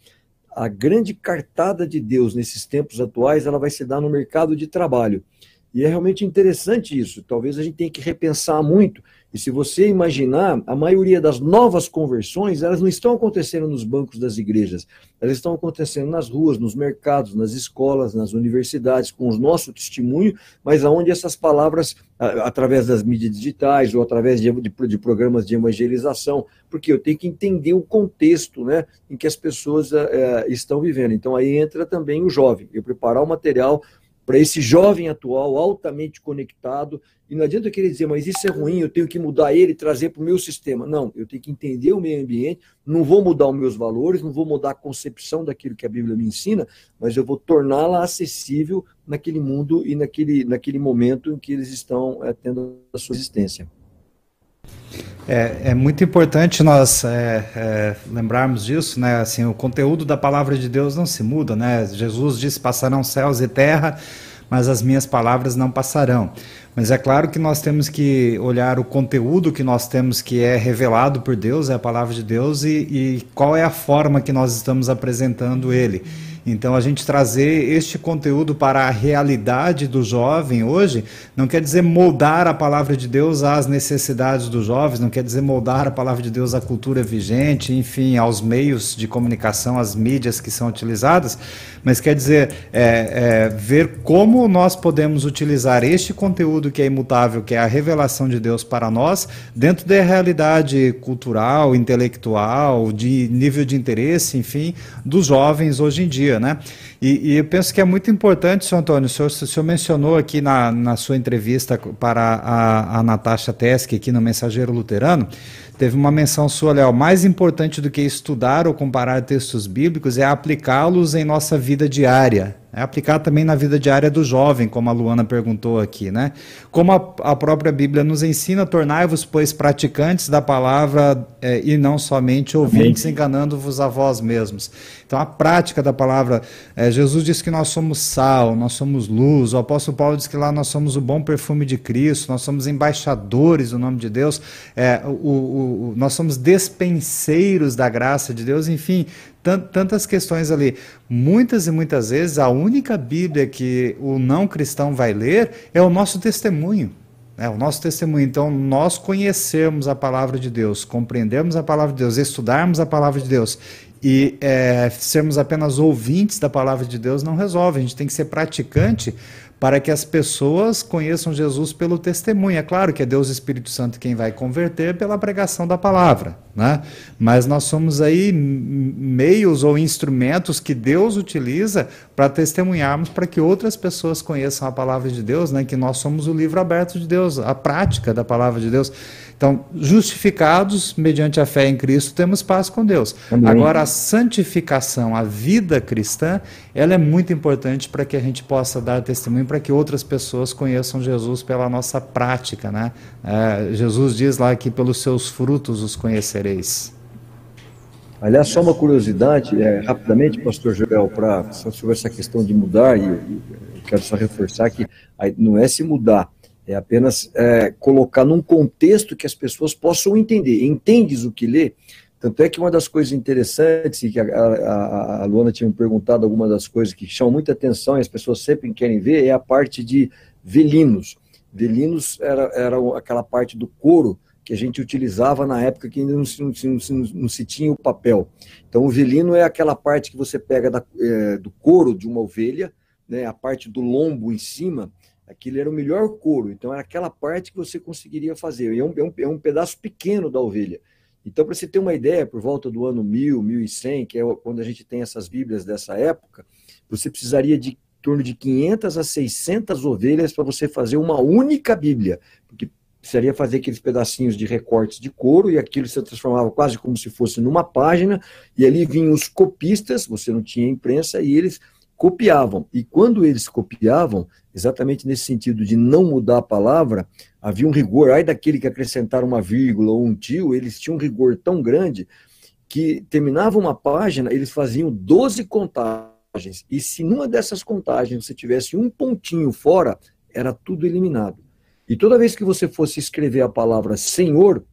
a grande cartada de Deus nesses tempos atuais, ela vai se dar no mercado de trabalho. E é realmente interessante isso. Talvez a gente tenha que repensar muito e se você imaginar, a maioria das novas conversões, elas não estão acontecendo nos bancos das igrejas, elas estão acontecendo nas ruas, nos mercados, nas escolas, nas universidades, com o nosso testemunho, mas aonde essas palavras, através das mídias digitais ou através de, de, de programas de evangelização, porque eu tenho que entender o contexto né, em que as pessoas é, estão vivendo. Então aí entra também o jovem, eu preparar o material para esse jovem atual, altamente conectado. E não adianta querer dizer, mas isso é ruim, eu tenho que mudar ele trazer para o meu sistema. Não, eu tenho que entender o meio ambiente, não vou mudar os meus valores, não vou mudar a concepção daquilo que a Bíblia me ensina, mas eu vou torná-la acessível naquele mundo e naquele, naquele momento em que eles estão é, tendo a sua existência. É, é, muito importante nós é, é, lembrarmos disso, né? Assim, o conteúdo da palavra de Deus não se muda, né? Jesus disse: passarão céus e terra, mas as minhas palavras não passarão. Mas é claro que nós temos que olhar o conteúdo que nós temos que é revelado por Deus, é a palavra de Deus, e, e qual é a forma que nós estamos apresentando ele. Então, a gente trazer este conteúdo para a realidade do jovem hoje não quer dizer moldar a palavra de Deus às necessidades dos jovens, não quer dizer moldar a palavra de Deus à cultura vigente, enfim, aos meios de comunicação, às mídias que são utilizadas, mas quer dizer é, é, ver como nós podemos utilizar este conteúdo que é imutável, que é a revelação de Deus para nós, dentro da realidade cultural, intelectual, de nível de interesse, enfim, dos jovens hoje em dia dia, né? E, e, eu penso que é muito importante, senhor Antônio, o senhor, o senhor mencionou aqui na, na sua entrevista para a, a Natasha Teske, aqui no Mensageiro Luterano, teve uma menção sua, Léo, mais importante do que estudar ou comparar textos bíblicos é aplicá-los em nossa vida diária. É aplicar também na vida diária do jovem, como a Luana perguntou aqui, né? Como a, a própria Bíblia nos ensina, tornai-vos, pois, praticantes da palavra é, e não somente ouvintes, enganando-vos a vós mesmos. Então, a prática da palavra, é, Jesus diz que nós somos sal, nós somos luz, o apóstolo Paulo diz que lá nós somos o bom perfume de Cristo, nós somos embaixadores do nome de Deus, é, o, o, nós somos despenseiros da graça de Deus, enfim, tantas questões ali. Muitas e muitas vezes a única Bíblia que o não cristão vai ler é o nosso testemunho. É o nosso testemunho. Então, nós conhecermos a palavra de Deus, compreendermos a palavra de Deus, estudarmos a palavra de Deus E é, sermos apenas ouvintes da palavra de Deus não resolve, a gente tem que ser praticante para que as pessoas conheçam Jesus pelo testemunho. É claro que é Deus Espírito Santo quem vai converter pela pregação da palavra, né? Mas nós somos aí meios ou instrumentos que Deus utiliza para testemunharmos para que outras pessoas conheçam a palavra de Deus, né? Que nós somos o livro aberto de Deus, a prática da palavra de Deus. Então, justificados mediante a fé em Cristo, temos paz com Deus. Amém. Agora, a santificação, a vida cristã, ela é muito importante para que a gente possa dar testemunho, para que outras pessoas conheçam Jesus pela nossa prática. Né? É, Jesus diz lá que pelos seus frutos os conhecereis. Aliás, só uma curiosidade, é, rapidamente, pastor Joel, pra, sobre essa questão de mudar, e eu, eu quero só reforçar que não é se mudar, é apenas é, colocar num contexto que as pessoas possam entender. Entendes o que lê? Tanto é que uma das coisas interessantes, e que a, a, a Luana tinha me perguntado algumas das coisas que chamam muita atenção e as pessoas sempre querem ver, é a parte de velinos. Velinos era, era aquela parte do couro que a gente utilizava na época que ainda não se, não, não, não se tinha o papel. Então, o velino é aquela parte que você pega da, é, do couro de uma ovelha, né, a parte do lombo em cima, Aquilo era o melhor couro, então era aquela parte que você conseguiria fazer. E é um, é um, é um pedaço pequeno da ovelha. Então, para você ter uma ideia, por volta do ano 1000, 1100, que é quando a gente tem essas Bíblias dessa época, você precisaria de torno de 500 a 600 ovelhas para você fazer uma única Bíblia, porque precisaria fazer aqueles pedacinhos de recortes de couro e aquilo se transformava quase como se fosse numa página, e ali vinham os copistas, você não tinha imprensa, e eles copiavam. E quando eles copiavam, exatamente nesse sentido de não mudar a palavra, havia um rigor, ai daquele que acrescentaram uma vírgula ou um tio, eles tinham um rigor tão grande que terminava uma página, eles faziam 12 contagens. E se numa dessas contagens você tivesse um pontinho fora, era tudo eliminado. E toda vez que você fosse escrever a palavra Senhor,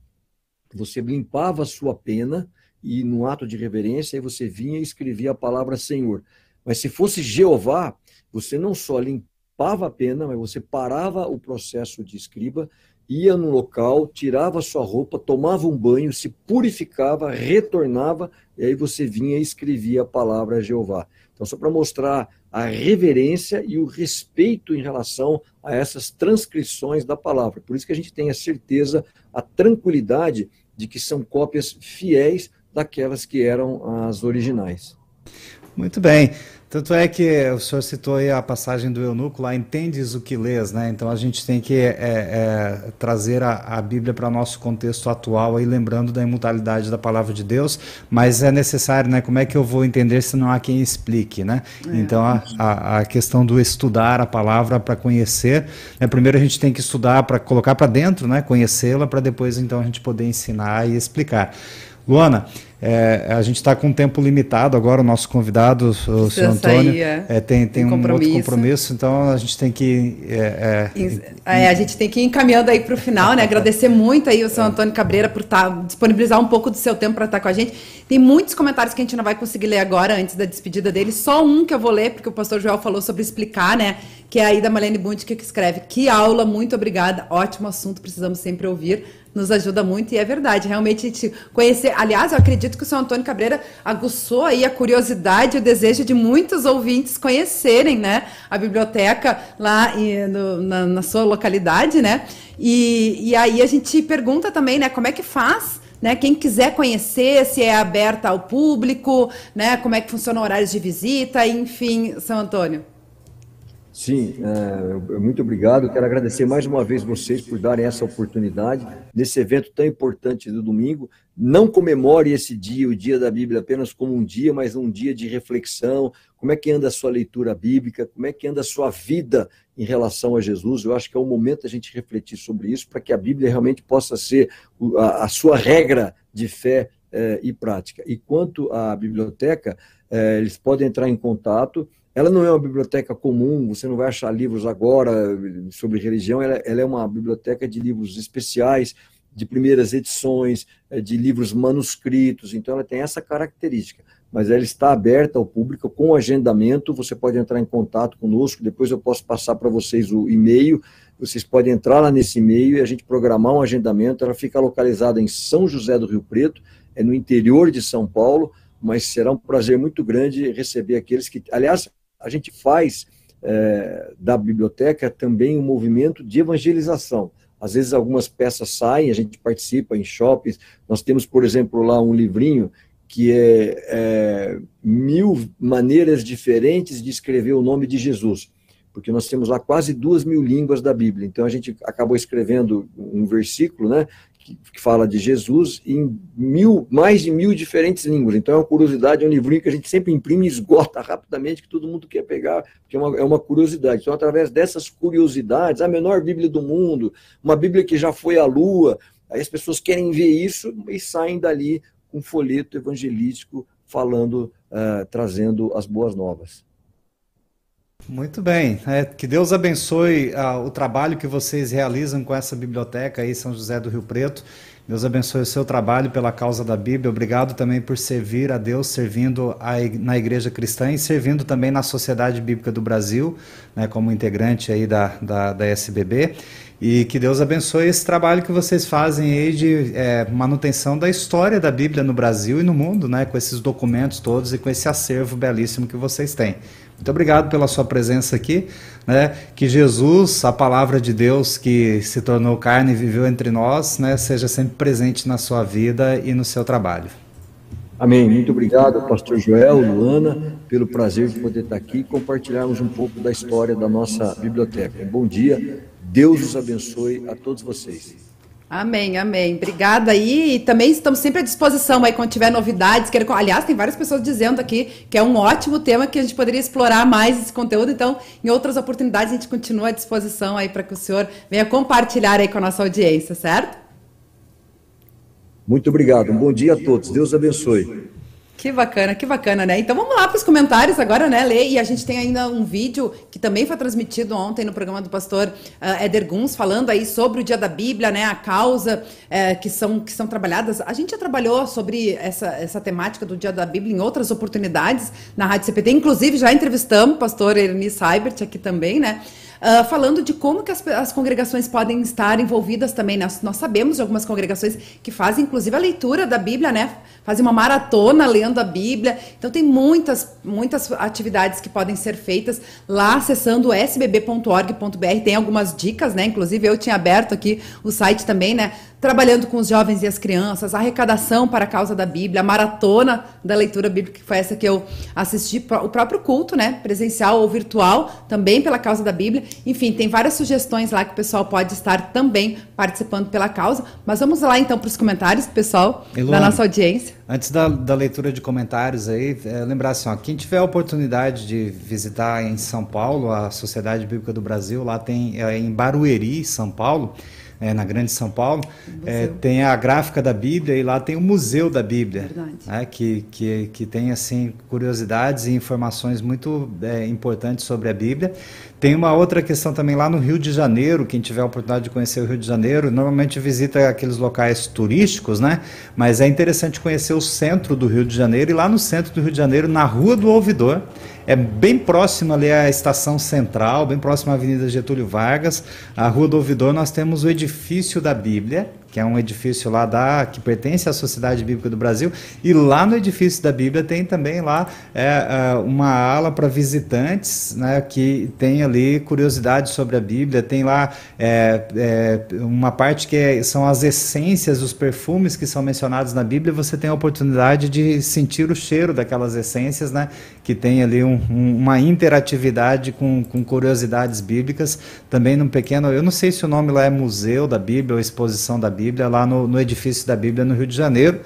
você limpava a sua pena e no ato de reverência aí você vinha e escrevia a palavra Senhor. Mas se fosse Jeová, você não só limpava a pena, mas você parava o processo de escriba, ia no local, tirava sua roupa, tomava um banho, se purificava, retornava, e aí você vinha e escrevia a palavra Jeová. Então, só para mostrar a reverência e o respeito em relação a essas transcrições da palavra. Por isso que a gente tem a certeza, a tranquilidade de que são cópias fiéis daquelas que eram as originais. Muito bem. Tanto é que o senhor citou aí a passagem do eunuco lá, entendes o que lês, né? Então a gente tem que é, é, trazer a, a Bíblia para nosso contexto atual, aí lembrando da imutabilidade da palavra de Deus, mas é necessário, né? Como é que eu vou entender se não há quem explique, né? É. Então a, a, a, questão do estudar a palavra para conhecer, né? primeiro a gente tem que estudar para colocar para dentro, né? Conhecê-la para depois então a gente poder ensinar e explicar. Luana, é, a gente está com um tempo limitado agora, o nosso convidado, o senhor Antônio, sair, é. É, tem, tem, um outro compromisso, então a gente tem que. É, é, a gente tem que ir encaminhando aí para o final, né? Agradecer muito aí o senhor Antônio Cabreira por tá, disponibilizar um pouco do seu tempo para estar com a gente. Tem muitos comentários que a gente não vai conseguir ler agora, antes da despedida dele. Só um que eu vou ler, porque o pastor Joel falou sobre explicar, né? Que é aí da Malene Bund que escreve. Que aula, muito obrigada. Ótimo assunto, precisamos sempre ouvir nos ajuda muito e é verdade, realmente a gente conhecer. Aliás, eu acredito que o São Antônio Cabreira aguçou aí a curiosidade e o desejo de muitos ouvintes conhecerem, né, a biblioteca lá no, na, na, sua localidade, né? E, e aí a gente pergunta também, né, como é que faz? Né, quem quiser conhecer, se é aberta ao público, né, como é que funciona horários de visita, enfim, São Antônio. Sim, é, muito obrigado. Quero agradecer mais uma vez vocês por darem essa oportunidade nesse evento tão importante do domingo. Não comemore esse dia, o dia da Bíblia, apenas como um dia, mas um dia de reflexão. Como é que anda a sua leitura bíblica? Como é que anda a sua vida em relação a Jesus? Eu acho que é o momento a gente refletir sobre isso para que a Bíblia realmente possa ser a, a sua regra de fé é, e prática. E quanto à biblioteca, é, eles podem entrar em contato ela não é uma biblioteca comum, você não vai achar livros agora sobre religião, ela, ela é uma biblioteca de livros especiais, de primeiras edições, é, de livros manuscritos, então ela tem essa característica. Mas ela está aberta ao público com agendamento, você pode entrar em contato conosco, depois eu posso passar para vocês o e-mail, vocês podem entrar lá nesse e-mail e a gente programar um agendamento, ela fica localizada em São José do Rio Preto, é no interior de São Paulo, mas será um prazer muito grande receber aqueles que, aliás, a gente faz é, da biblioteca também um movimento de evangelização. Às vezes algumas peças saem, a gente participa em shoppings. Nós temos, por exemplo, lá um livrinho que é, é mil maneiras diferentes de escrever o nome de Jesus porque nós temos lá quase duas mil línguas da Bíblia. Então a gente acabou escrevendo um versículo, né, que, que, fala de Jesus em mil, mais de mil diferentes línguas. Então é uma curiosidade, é um livrinho que a gente sempre imprime e esgota rapidamente, que todo mundo quer pegar, porque é uma, é uma curiosidade. Então, através dessas curiosidades, a menor Bíblia do mundo, uma Bíblia que já foi à Lua, aí as pessoas querem ver isso e saem dali com um folheto evangelístico falando, uh, trazendo as boas novas. Muito bem. É, que Deus abençoe uh, o trabalho que vocês realizam com essa biblioteca aí, São José do Rio Preto. Deus abençoe o seu trabalho pela causa da Bíblia. Obrigado também por servir a Deus, servindo a, na Igreja Cristã e servindo também na Sociedade Bíblica do Brasil, né, como integrante aí da, da, da SBB. E que Deus abençoe esse trabalho que vocês fazem aí de é, manutenção da história da Bíblia no Brasil e no mundo, né, com esses documentos todos e com esse acervo belíssimo que vocês têm. Muito obrigado pela sua presença aqui. Né? Que Jesus, a palavra de Deus que se tornou carne e viveu entre nós, né, seja sempre presente na sua vida e no seu trabalho. Amém. Muito obrigado, Pastor Joel, Luana, pelo prazer de poder estar aqui e compartilharmos um pouco da história da nossa biblioteca. Bom dia. Deus os abençoe a todos vocês. Amém, amém. Obrigada aí. E também estamos sempre à disposição aí quando tiver novidades. Quero... Aliás, tem várias pessoas dizendo aqui que é um ótimo tema que a gente poderia explorar mais esse conteúdo. Então, em outras oportunidades, a gente continua à disposição aí para que o senhor venha compartilhar aí com a nossa audiência, certo? Muito obrigado. Um bom dia a todos. Deus abençoe. Que bacana, que bacana, né? Então vamos lá para os comentários agora, né, Lê? E a gente tem ainda um vídeo que também foi transmitido ontem no programa do pastor uh, Eder Guns, falando aí sobre o Dia da Bíblia, né? A causa uh, que, são, que são trabalhadas. A gente já trabalhou sobre essa, essa temática do Dia da Bíblia em outras oportunidades na Rádio CPT. Inclusive, já entrevistamos o pastor Ernie Seibert aqui também, né? Uh, falando de como que as, as, congregações podem estar envolvidas também. Nós, nós sabemos de algumas congregações que fazem, inclusive, a leitura da Bíblia, né? fazem uma maratona lendo a Bíblia. Então tem muitas, muitas atividades que podem ser feitas lá acessando sbb.org.br. Tem algumas dicas, né? Inclusive eu tinha aberto aqui o site também, né? Trabalhando com os jovens e as crianças, a arrecadação para a causa da Bíblia, a maratona da leitura bíblica, que foi essa que eu assisti, o próprio culto, né, presencial ou virtual, também pela causa da Bíblia. Enfim, tem várias sugestões lá que o pessoal pode estar também participando pela causa. Mas vamos lá então para os comentários, pessoal, da nossa audiência. Antes da, da leitura de comentários aí, é, lembrar assim, ó, quem tiver a oportunidade de visitar em São Paulo a Sociedade Bíblica do Brasil, lá tem é, em Barueri, São Paulo, é, na Grande São Paulo, é, tem a gráfica da Bíblia e lá tem o Museu da Bíblia, né, que, que, que tem assim curiosidades e informações muito é, importantes sobre a Bíblia. Tem uma outra questão também lá no Rio de Janeiro, quem tiver a oportunidade de conhecer o Rio de Janeiro, normalmente visita aqueles locais turísticos, né? Mas é interessante conhecer o centro do Rio de Janeiro e lá no centro do Rio de Janeiro, na Rua do Ouvidor, é bem próximo ali à estação central, bem próximo à Avenida Getúlio Vargas, a Rua do Ouvidor, nós temos o edifício da Bíblia, que é um edifício lá da que pertence à Sociedade Bíblica do Brasil, e lá no edifício da Bíblia tem também lá é, é uma ala para visitantes, né, que tem ali curiosidades sobre a Bíblia, tem lá é, é, uma parte que é, são as essências, os perfumes que são mencionados na Bíblia, você tem a oportunidade de sentir o cheiro daquelas essências, né, que tem ali um, um, uma interatividade com, com curiosidades bíblicas, também num pequeno, eu não sei se o nome lá é Museu da Bíblia ou Exposição da Bíblia, Bíblia, lá no, no edifício da Bíblia no Rio de Janeiro.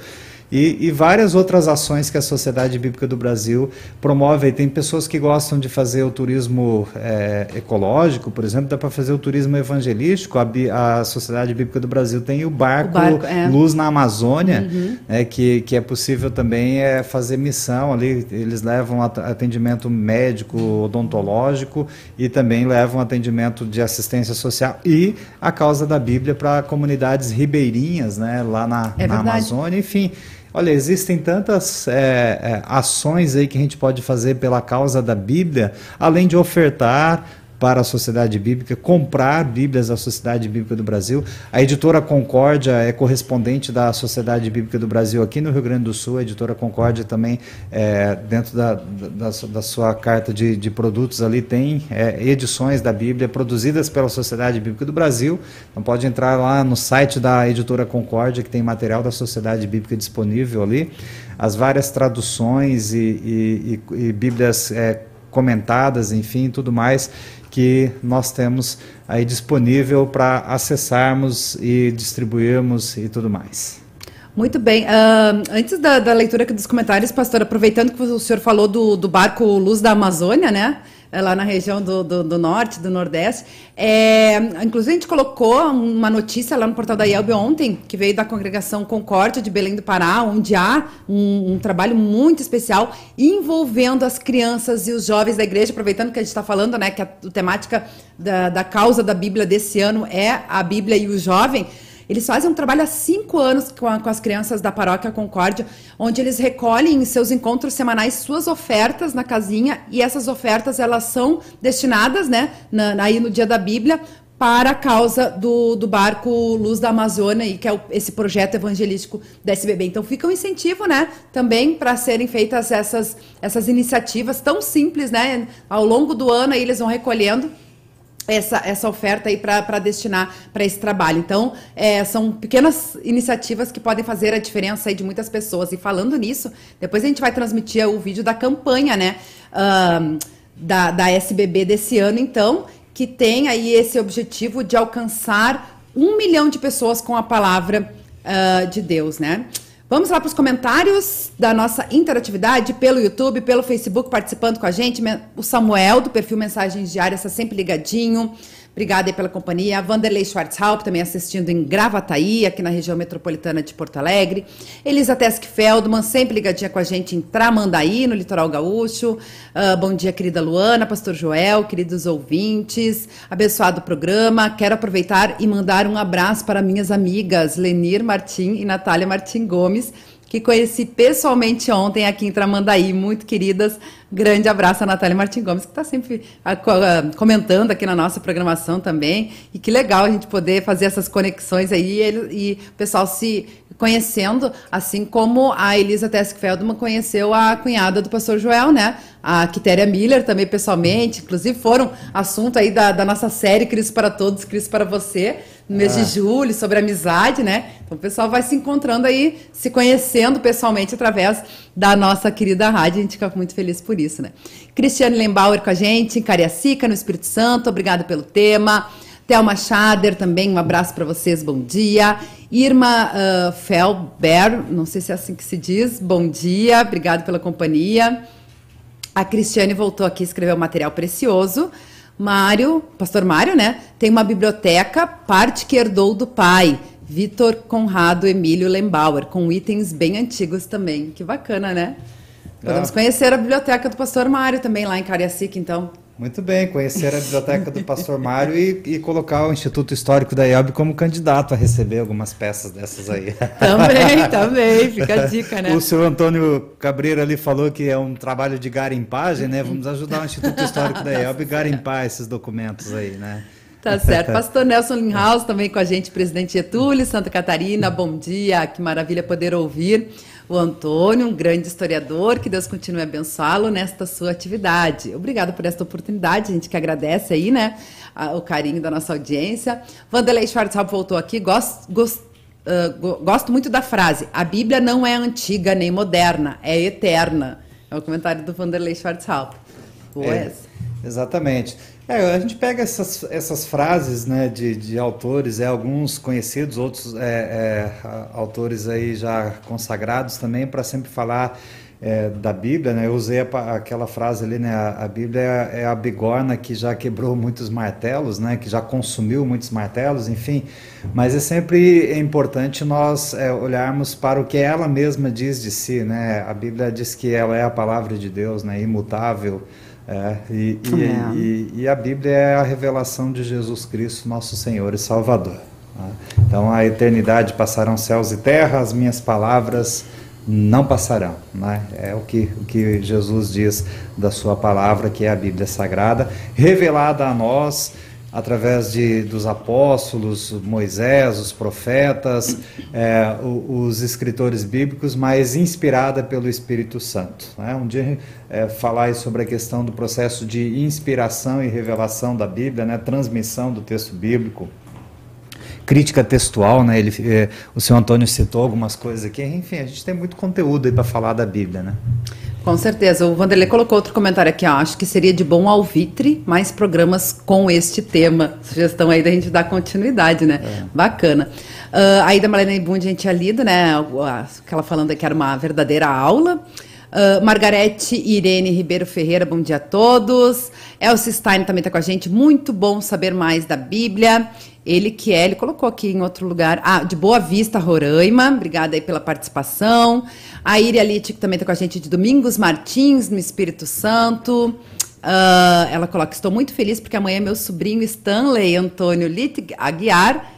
E, e, várias outras ações que a Sociedade Bíblica do Brasil promove. Tem pessoas que gostam de fazer o turismo é, ecológico, por exemplo, dá para fazer o turismo evangelístico. A, a, Sociedade Bíblica do Brasil tem o barco, o barco é. Luz na Amazônia, uhum. é, que, que é possível também é, fazer missão ali. Eles levam atendimento médico, odontológico e também levam atendimento de assistência social e a causa da Bíblia para comunidades ribeirinhas, né, lá na, é na Amazônia. Enfim, Olha, existem tantas é, é, ações aí que a gente pode fazer pela causa da Bíblia, além de ofertar para a Sociedade Bíblica, comprar Bíblias da Sociedade Bíblica do Brasil. A editora Concórdia é correspondente da Sociedade Bíblica do Brasil aqui no Rio Grande do Sul. A editora Concórdia também, é, dentro da, da, da, sua carta de, de produtos ali, tem é, edições da Bíblia produzidas pela Sociedade Bíblica do Brasil. Então pode entrar lá no site da editora Concórdia, que tem material da Sociedade Bíblica disponível ali. As várias traduções e, e, e, e Bíblias é, comentadas, enfim, tudo mais que nós temos aí disponível para acessarmos e distribuirmos e tudo mais. Muito bem. Uh, antes da, da, leitura dos comentários, pastor, aproveitando que o senhor falou do, do barco Luz da Amazônia, né? É lá na região do, do, do, norte, do nordeste. É, inclusive, a gente colocou uma notícia lá no portal da IELB ontem, que veio da congregação Concórdia de Belém do Pará, onde há um, um, trabalho muito especial envolvendo as crianças e os jovens da igreja, aproveitando que a gente está falando, né, que a, temática da, da causa da Bíblia desse ano é a Bíblia e o jovem. Eles fazem um trabalho há cinco anos com, a, com, as crianças da Paróquia Concórdia, onde eles recolhem em seus encontros semanais suas ofertas na casinha e essas ofertas elas são destinadas, né, na, aí no dia da Bíblia, para a causa do, do barco Luz da Amazônia, e que é o, esse projeto evangelístico da SBB. Então fica um incentivo, né, também para serem feitas essas, essas iniciativas tão simples, né, ao longo do ano aí eles vão recolhendo essa, essa oferta aí para destinar para esse trabalho. Então, é, são pequenas iniciativas que podem fazer a diferença aí de muitas pessoas. E falando nisso, depois a gente vai transmitir o vídeo da campanha, né? Um, da, da SBB desse ano, então, que tem aí esse objetivo de alcançar um milhão de pessoas com a palavra uh, de Deus, né? Vamos lá para os comentários da nossa interatividade pelo YouTube, pelo Facebook, participando com a gente. O Samuel, do perfil Mensagens Diárias, está sempre ligadinho. Obrigada aí pela companhia. A Vanderlei Schwarzhaupt também assistindo em Gravataí, aqui na região metropolitana de Porto Alegre. Elisa Tesk Feldman, sempre ligadinha com a gente em Tramandaí, no litoral gaúcho. Uh, bom dia, querida Luana, pastor Joel, queridos ouvintes. Abençoado programa. Quero aproveitar e mandar um abraço para minhas amigas Lenir Martim e Natália Martim Gomes que conheci pessoalmente ontem aqui em Tramandaí, muito queridas. Grande abraço a Natália Martin Gomes, que está sempre ah, ah, comentando aqui na nossa programação também. E que legal a gente poder fazer essas conexões aí e, o pessoal se conhecendo, assim como a Elisa Teskfeldman conheceu a cunhada do pastor Joel, né? A Quitéria Miller também pessoalmente, inclusive foram assunto aí da, da nossa série Cristo para Todos, Cristo para Você no mês ah. de julho, sobre amizade, né? Então o pessoal vai se encontrando aí, se conhecendo pessoalmente através da nossa querida rádio. A gente fica muito feliz por isso, né? Cristiane Lembauer com a gente, em Cariacica, no Espírito Santo. Obrigado pelo tema. Thelma Schader também, um abraço para vocês, bom dia. Irma uh, Felber, não sei se é assim que se diz, bom dia, obrigado pela companhia. A Cristiane voltou aqui, escreveu um material precioso. Mário, pastor Mário, né? Tem uma biblioteca, parte que herdou do pai, Vitor Conrado Emílio Lembauer, com itens bem antigos também. Que bacana, né? Podemos ah. conhecer a biblioteca do pastor Mário também lá em Cariacica, então. Muito bem, conhecer a biblioteca do Pastor Mário e, e, colocar o Instituto Histórico da IAB como candidato a receber algumas peças dessas aí. Também, também, fica a dica, né? O senhor Antônio Cabreira ali falou que é um trabalho de garimpagem, né? Vamos ajudar o Instituto Histórico da IAB a garimpar esses documentos aí, né? Tá certo. Pastor Nelson Linhaus também com a gente, presidente Getúlio, Santa Catarina, bom dia, que maravilha poder ouvir o Antônio, um grande historiador, que Deus continue a abençoá-lo nesta sua atividade. Obrigado por esta oportunidade, a gente que agradece aí, né, o carinho da nossa audiência. Vanderlei Schwarzhaupt voltou aqui, gosto, gosto, uh, gosto muito da frase, a Bíblia não é antiga nem moderna, é eterna. É o comentário do Vanderlei Schwarzhaupt. É, exatamente. É, a gente pega essas, essas frases né, de, de autores, é, alguns conhecidos, outros é, é, autores aí já consagrados também, para sempre falar é, da Bíblia. Né? Eu usei a, aquela frase ali, né, a, a Bíblia é, é, a bigorna que já quebrou muitos martelos, né, que já consumiu muitos martelos, enfim. Mas é sempre importante nós é, olharmos para o que ela mesma diz de si. Né? A Bíblia diz que ela é a palavra de Deus, né, imutável, é, e, e, é. e, e, a Bíblia é a revelação de Jesus Cristo, nosso Senhor e Salvador. Né? Então, a eternidade passarão céus e terra, as minhas palavras não passarão. Né? É o que, o que Jesus diz da sua palavra, que é a Bíblia Sagrada, revelada a nós através de, dos apóstolos, Moisés, os profetas, é, os, escritores bíblicos, mas inspirada pelo Espírito Santo. Né? Um dia é, falar sobre a questão do processo de inspiração e revelação da Bíblia, né? transmissão do texto bíblico crítica textual, né? Ele, é, o senhor Antônio citou algumas coisas aqui. Enfim, a gente tem muito conteúdo aí para falar da Bíblia, né? Com certeza. O Vanderlei colocou outro comentário aqui. Ó. Acho que seria de bom alvitre mais programas com este tema. Sugestão aí da gente dar continuidade, né? É. Bacana. Uh, aí da Marlene Bund a gente tinha lido, né? Aquela falando que era uma verdadeira aula. Uh, Margarete Irene Ribeiro Ferreira, bom dia a todos. Elcio Stein também está com a gente. Muito bom saber mais da Bíblia. Ele que é, ele colocou aqui em outro lugar. Ah, de Boa Vista, Roraima. Obrigada aí pela participação. A Iria Litt, que também está com a gente de Domingos Martins, no Espírito Santo. Uh, ela coloca: Estou muito feliz porque amanhã meu sobrinho Stanley Antônio Litt Aguiar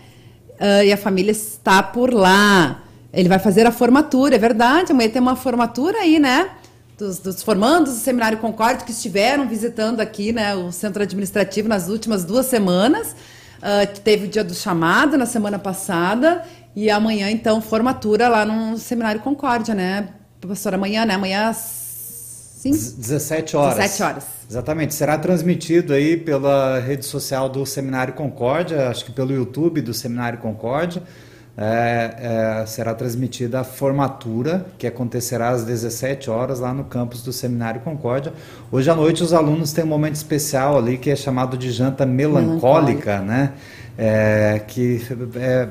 uh, e a família está por lá. Ele vai fazer a formatura, é verdade. Amanhã tem uma formatura aí, né? Dos, dos, formandos do Seminário Concorde que estiveram visitando aqui né, o centro administrativo nas últimas duas semanas. Uh, teve o dia do chamado na semana passada e amanhã, então, formatura lá no Seminário Concórdia, né? Professor, amanhã, né? Amanhã, sim? 17 horas. 17 horas. Exatamente. Será transmitido aí pela rede social do Seminário Concórdia, acho que pelo YouTube do Seminário Concórdia. É, é, será transmitida a formatura, que acontecerá às 17 horas lá no campus do Seminário Concórdia. Hoje à noite os alunos têm um momento especial ali que é chamado de janta melancólica, melancólica. né? É, que é,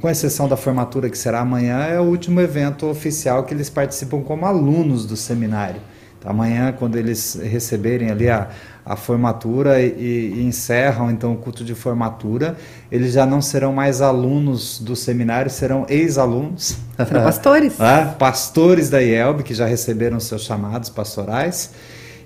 com exceção da formatura que será amanhã, é o último evento oficial que eles participam como alunos do seminário. Então, amanhã, quando eles receberem ali a, a formatura e, e, encerram então o culto de formatura, eles já não serão mais alunos do seminário, serão ex-alunos. Serão pastores. ah, pastores da IELB, que já receberam seus chamados pastorais.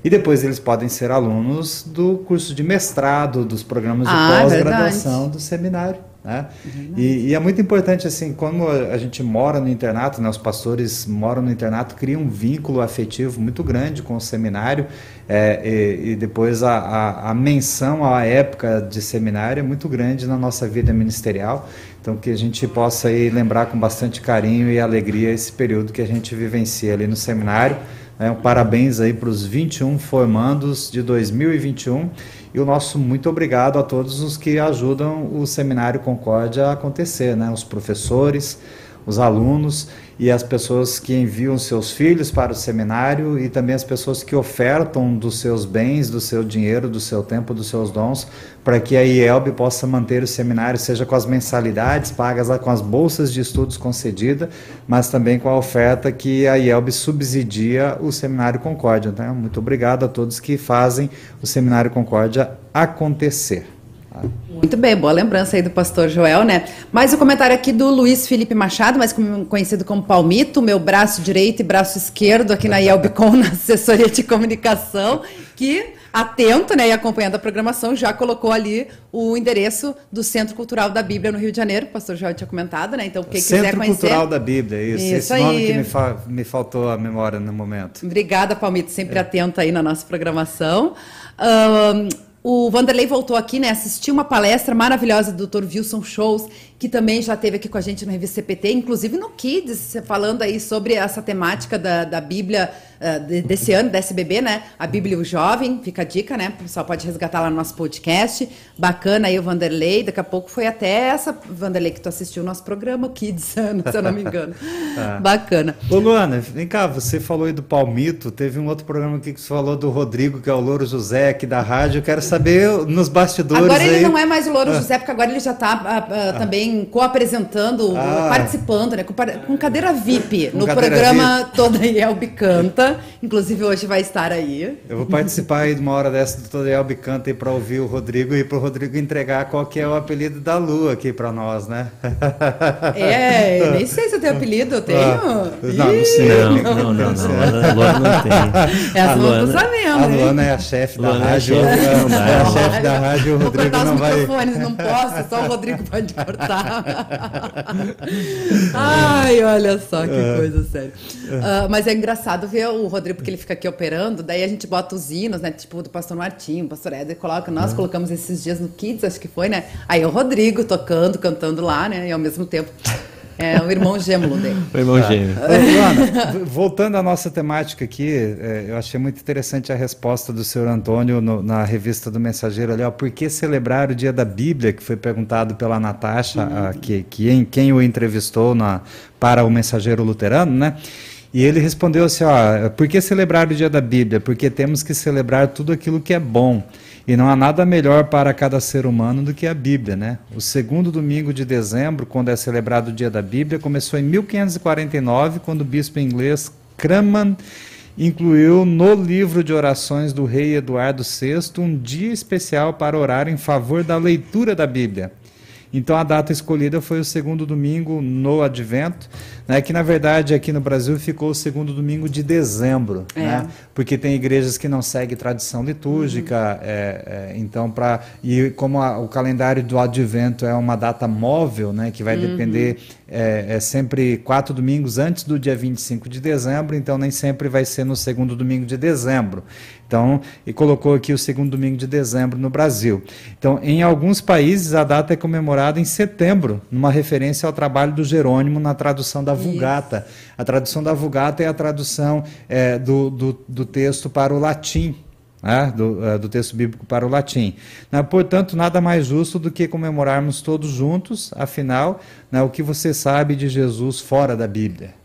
E depois eles podem ser alunos do curso de mestrado, dos programas de ah, pós-graduação do seminário. Né? E, e, é muito importante, assim, quando a gente mora no internato, né, os pastores moram no internato, cria um vínculo afetivo muito grande com o seminário, é, e, e, depois a, a, a, menção à época de seminário é muito grande na nossa vida ministerial. Então, que a gente possa aí lembrar com bastante carinho e alegria esse período que a gente vivencia ali no seminário. Né? Um parabéns aí para os 21 formandos de 2021 e o nosso muito obrigado a todos os que ajudam o Seminário Concórdia a acontecer, né? os professores, os alunos e as pessoas que enviam seus filhos para o seminário e também as pessoas que ofertam dos seus bens, do seu dinheiro, do seu tempo, dos seus dons, para que a IELB possa manter o seminário, seja com as mensalidades pagas, com as bolsas de estudos concedidas, mas também com a oferta que a IELB subsidia o Seminário Concórdia. Então, muito obrigado a todos que fazem o Seminário Concórdia acontecer. Muito bem, boa lembrança aí do pastor Joel, né? Mais um comentário aqui do Luiz Felipe Machado, mais conhecido como Palmito, meu braço direito e braço esquerdo aqui na Yelbicom, na assessoria de comunicação, que, atento né, e acompanhando a programação, já colocou ali o endereço do Centro Cultural da Bíblia no Rio de Janeiro, o pastor Joel tinha comentado, né? Então, quem Centro quiser conhecer... Centro Cultural da Bíblia, isso. isso Esse aí. nome que me, fa me faltou a memória no momento. Obrigada, Palmito, sempre é. atento aí na nossa programação. Um, o Vanderlei voltou aqui, né? Assistiu uma palestra maravilhosa do Dr. Wilson Shows, que também já esteve aqui com a gente no Revista CPT, inclusive no Kids, falando aí sobre essa temática da, da Bíblia uh, desse ano, da SBB, né? A Bíblia e o Jovem, fica a dica, né? O pessoal pode resgatar lá no nosso podcast. Bacana aí o Vanderlei, daqui a pouco foi até essa, Vanderlei, que tu assistiu o nosso programa, o Kids, se eu não me engano. ah. Bacana. Ô Luana, vem cá, você falou aí do Palmito, teve um outro programa aqui que você falou do Rodrigo, que é o Louro José aqui da rádio, eu quero saber nos bastidores Agora ele aí... não é mais o Louro ah. José, porque agora ele já está uh, uh, também co-apresentando, ah. participando, né? Com, com, cadeira VIP, no cadeira programa VIP. Toda Yelb Canta. Lua, inclusive hoje vai estar aí. Eu vou participar aí de uma hora dessa do tutorial Bicanta para ouvir o Rodrigo e para o Rodrigo entregar qual que é o apelido da Lua aqui para nós, né? É, nem sei se eu tenho apelido, eu tenho. Ah, não, não sei. Não, não, não, não. A Luana não tem. Essa não tô sabendo. A Luana é a chefe da Luana rádio. É É a chefe da rádio, o Vou Rodrigo cortar não os vai. microfones, não posso, só o Rodrigo pode cortar. Ai, olha só que É. coisa séria. Ah, mas é engraçado ver o Rodrigo, porque ele fica aqui operando, daí a gente bota os hinos, né? Tipo do pastor Martinho, pastor Éder, coloca, É. nós colocamos esses dias no Kids, acho que foi, né? Aí o Rodrigo tocando, cantando lá, né? E ao mesmo tempo é o irmão gêmeo dele. O irmão gêmeo. Luana, v- voltando à nossa temática aqui, é, eu achei muito interessante a resposta do senhor Antônio no- na revista do Mensageiro ali, ó, por que celebrar o dia da Bíblia, que foi perguntado pela Natasha, a, que, que em, quem o entrevistou na, para o Mensageiro Luterano, né? E ele respondeu assim, ó, por que celebrar o dia da Bíblia? Porque temos que celebrar tudo aquilo que é bom. E não há nada melhor para cada ser humano do que a Bíblia, né? O segundo domingo de dezembro, quando é celebrado o Dia da Bíblia, começou em 1549, quando o bispo inglês Cranman incluiu no livro de orações do rei Eduardo VI um dia especial para orar em favor da leitura da Bíblia. Então a data escolhida foi o segundo domingo no Advento, né, que na verdade aqui no Brasil ficou o segundo domingo de dezembro, É. né, porque tem igrejas que não seguem tradição litúrgica, é, é, então para e como a- o calendário do Advento é uma data móvel, né, que vai depender é, é sempre quatro domingos antes do dia 25 de dezembro, então nem sempre vai ser no segundo domingo de dezembro. Então, e colocou aqui o segundo domingo de dezembro no Brasil. Então, em alguns países a data é comemorada em setembro, numa referência ao trabalho do Jerônimo na tradução da Vulgata. A tradução da Vulgata é a tradução é, do, do, do texto para o latim. né, do, eh, do texto bíblico para o latim. Né, portanto, nada mais justo do que comemorarmos todos juntos, afinal, né, o que você sabe de Jesus fora da Bíblia.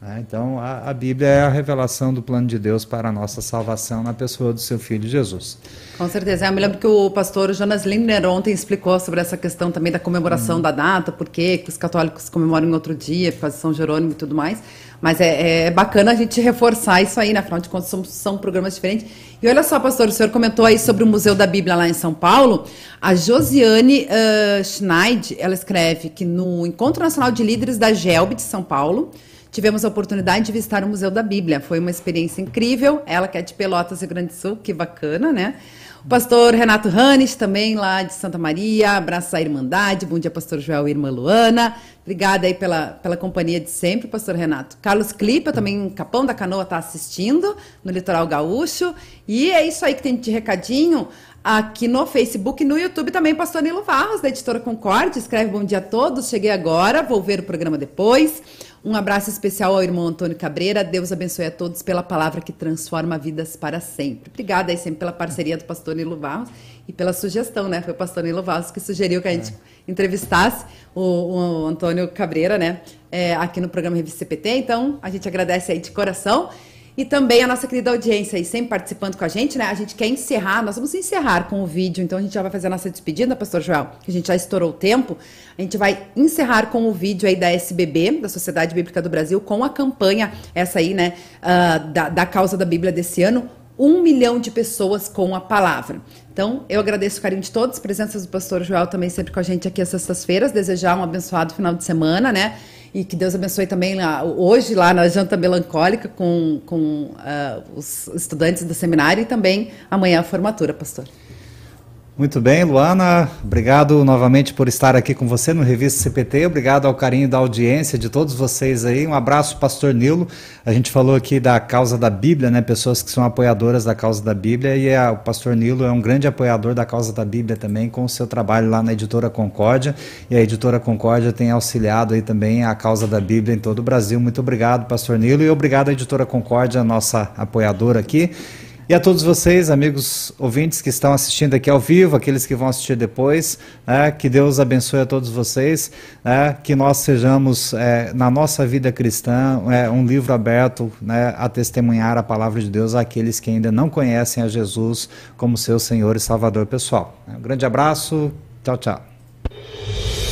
Né? então, a, a Bíblia é a revelação do plano de Deus para a nossa salvação na pessoa do seu Filho Jesus. Com certeza. Eu me lembro que o pastor Jonas Lindner ontem explicou sobre essa questão também da comemoração Uhum. da data, por que que os católicos comemoram em outro dia, por causa de São Jerônimo e tudo mais. Mas é, é bacana a gente reforçar isso aí, né? Afinal de contas, são, são programas diferentes. E olha só, pastor, o senhor comentou aí sobre o Museu da Bíblia lá em São Paulo. A Josiane uh, Schneid, ela escreve que no Encontro Nacional de Líderes da GELB de São Paulo, Tivemos a oportunidade de visitar o Museu da Bíblia. Foi uma experiência incrível. Ela que é de Pelotas, Rio Grande do Sul, que bacana, né? O pastor Renato Hannes, também lá de Santa Maria. Abraço à Irmandade. Bom dia, pastor Joel e irmã Luana. Obrigada aí pela, pela companhia de sempre, pastor Renato. Carlos Clipa, também Capão da Canoa, está assistindo no Litoral Gaúcho. E é isso aí que tem de recadinho aqui no Facebook e no YouTube também, pastor Nilo Varros, da editora Concorde. Escreve bom dia a todos. Cheguei agora, vou ver o programa depois. Um abraço especial ao irmão Antônio Cabreira. Deus abençoe a todos pela palavra que transforma vidas para sempre. Obrigada aí sempre pela parceria do pastor Nilo Barros e pela sugestão, né? Foi o pastor Nilo Barros que sugeriu que a gente entrevistasse o, o Antônio Cabreira, né? É, aqui no programa Revista CPT. Então, a gente agradece aí de coração. E também a nossa querida audiência aí, sempre participando com a gente, né? A gente quer encerrar, nós vamos encerrar com o vídeo, então a gente já vai fazer a nossa despedida, pastor Joel, que a gente já estourou o tempo. A gente vai encerrar com o vídeo aí da SBB, da Sociedade Bíblica do Brasil, com a campanha, essa aí, né, uh, da, da causa da Bíblia desse ano, um milhão de pessoas com a palavra. Então, eu agradeço o carinho de todos, presença do pastor Joel também sempre com a gente aqui às sextas-feiras, desejar um abençoado final de semana, né? E que Deus abençoe também lá, hoje lá na Janta Melancólica com, com uh, os estudantes do seminário e também amanhã a formatura, pastor. Muito bem, Luana, obrigado novamente por estar aqui com você no Revista CPT, obrigado ao carinho da audiência de todos vocês aí, um abraço, Pastor Nilo, a gente falou aqui da causa da Bíblia, né, pessoas que são apoiadoras da causa da Bíblia. E a, o Pastor Nilo é um grande apoiador da causa da Bíblia também, com o seu trabalho lá na Editora Concórdia, e a Editora Concórdia tem auxiliado aí também a causa da Bíblia em todo o Brasil, muito obrigado, Pastor Nilo, e obrigado à Editora Concórdia, nossa apoiadora aqui, e a todos vocês, amigos ouvintes que estão assistindo aqui ao vivo, aqueles que vão assistir depois, né, que Deus abençoe a todos vocês, né, que nós sejamos, é, na nossa vida cristã, é, um livro aberto né, a testemunhar a palavra de Deus àqueles que ainda não conhecem a Jesus como seu Senhor e Salvador pessoal. Um grande abraço, tchau, tchau.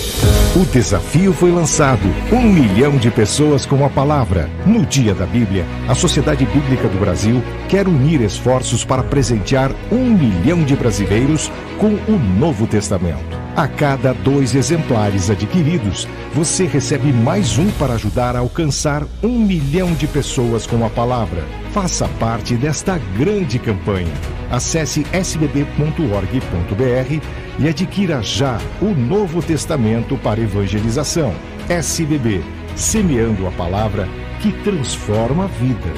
O desafio foi lançado. Um milhão de pessoas com a palavra. No Dia da Bíblia, a Sociedade Bíblica do Brasil quer unir esforços para presentear um milhão de brasileiros com o Novo Testamento. A cada dois exemplares adquiridos, você recebe mais um para ajudar a alcançar um milhão de pessoas com a palavra. Faça parte desta grande campanha. Acesse sbb.org.br e adquira já o Novo Testamento para evangelização. SBB, semeando a palavra que transforma vidas.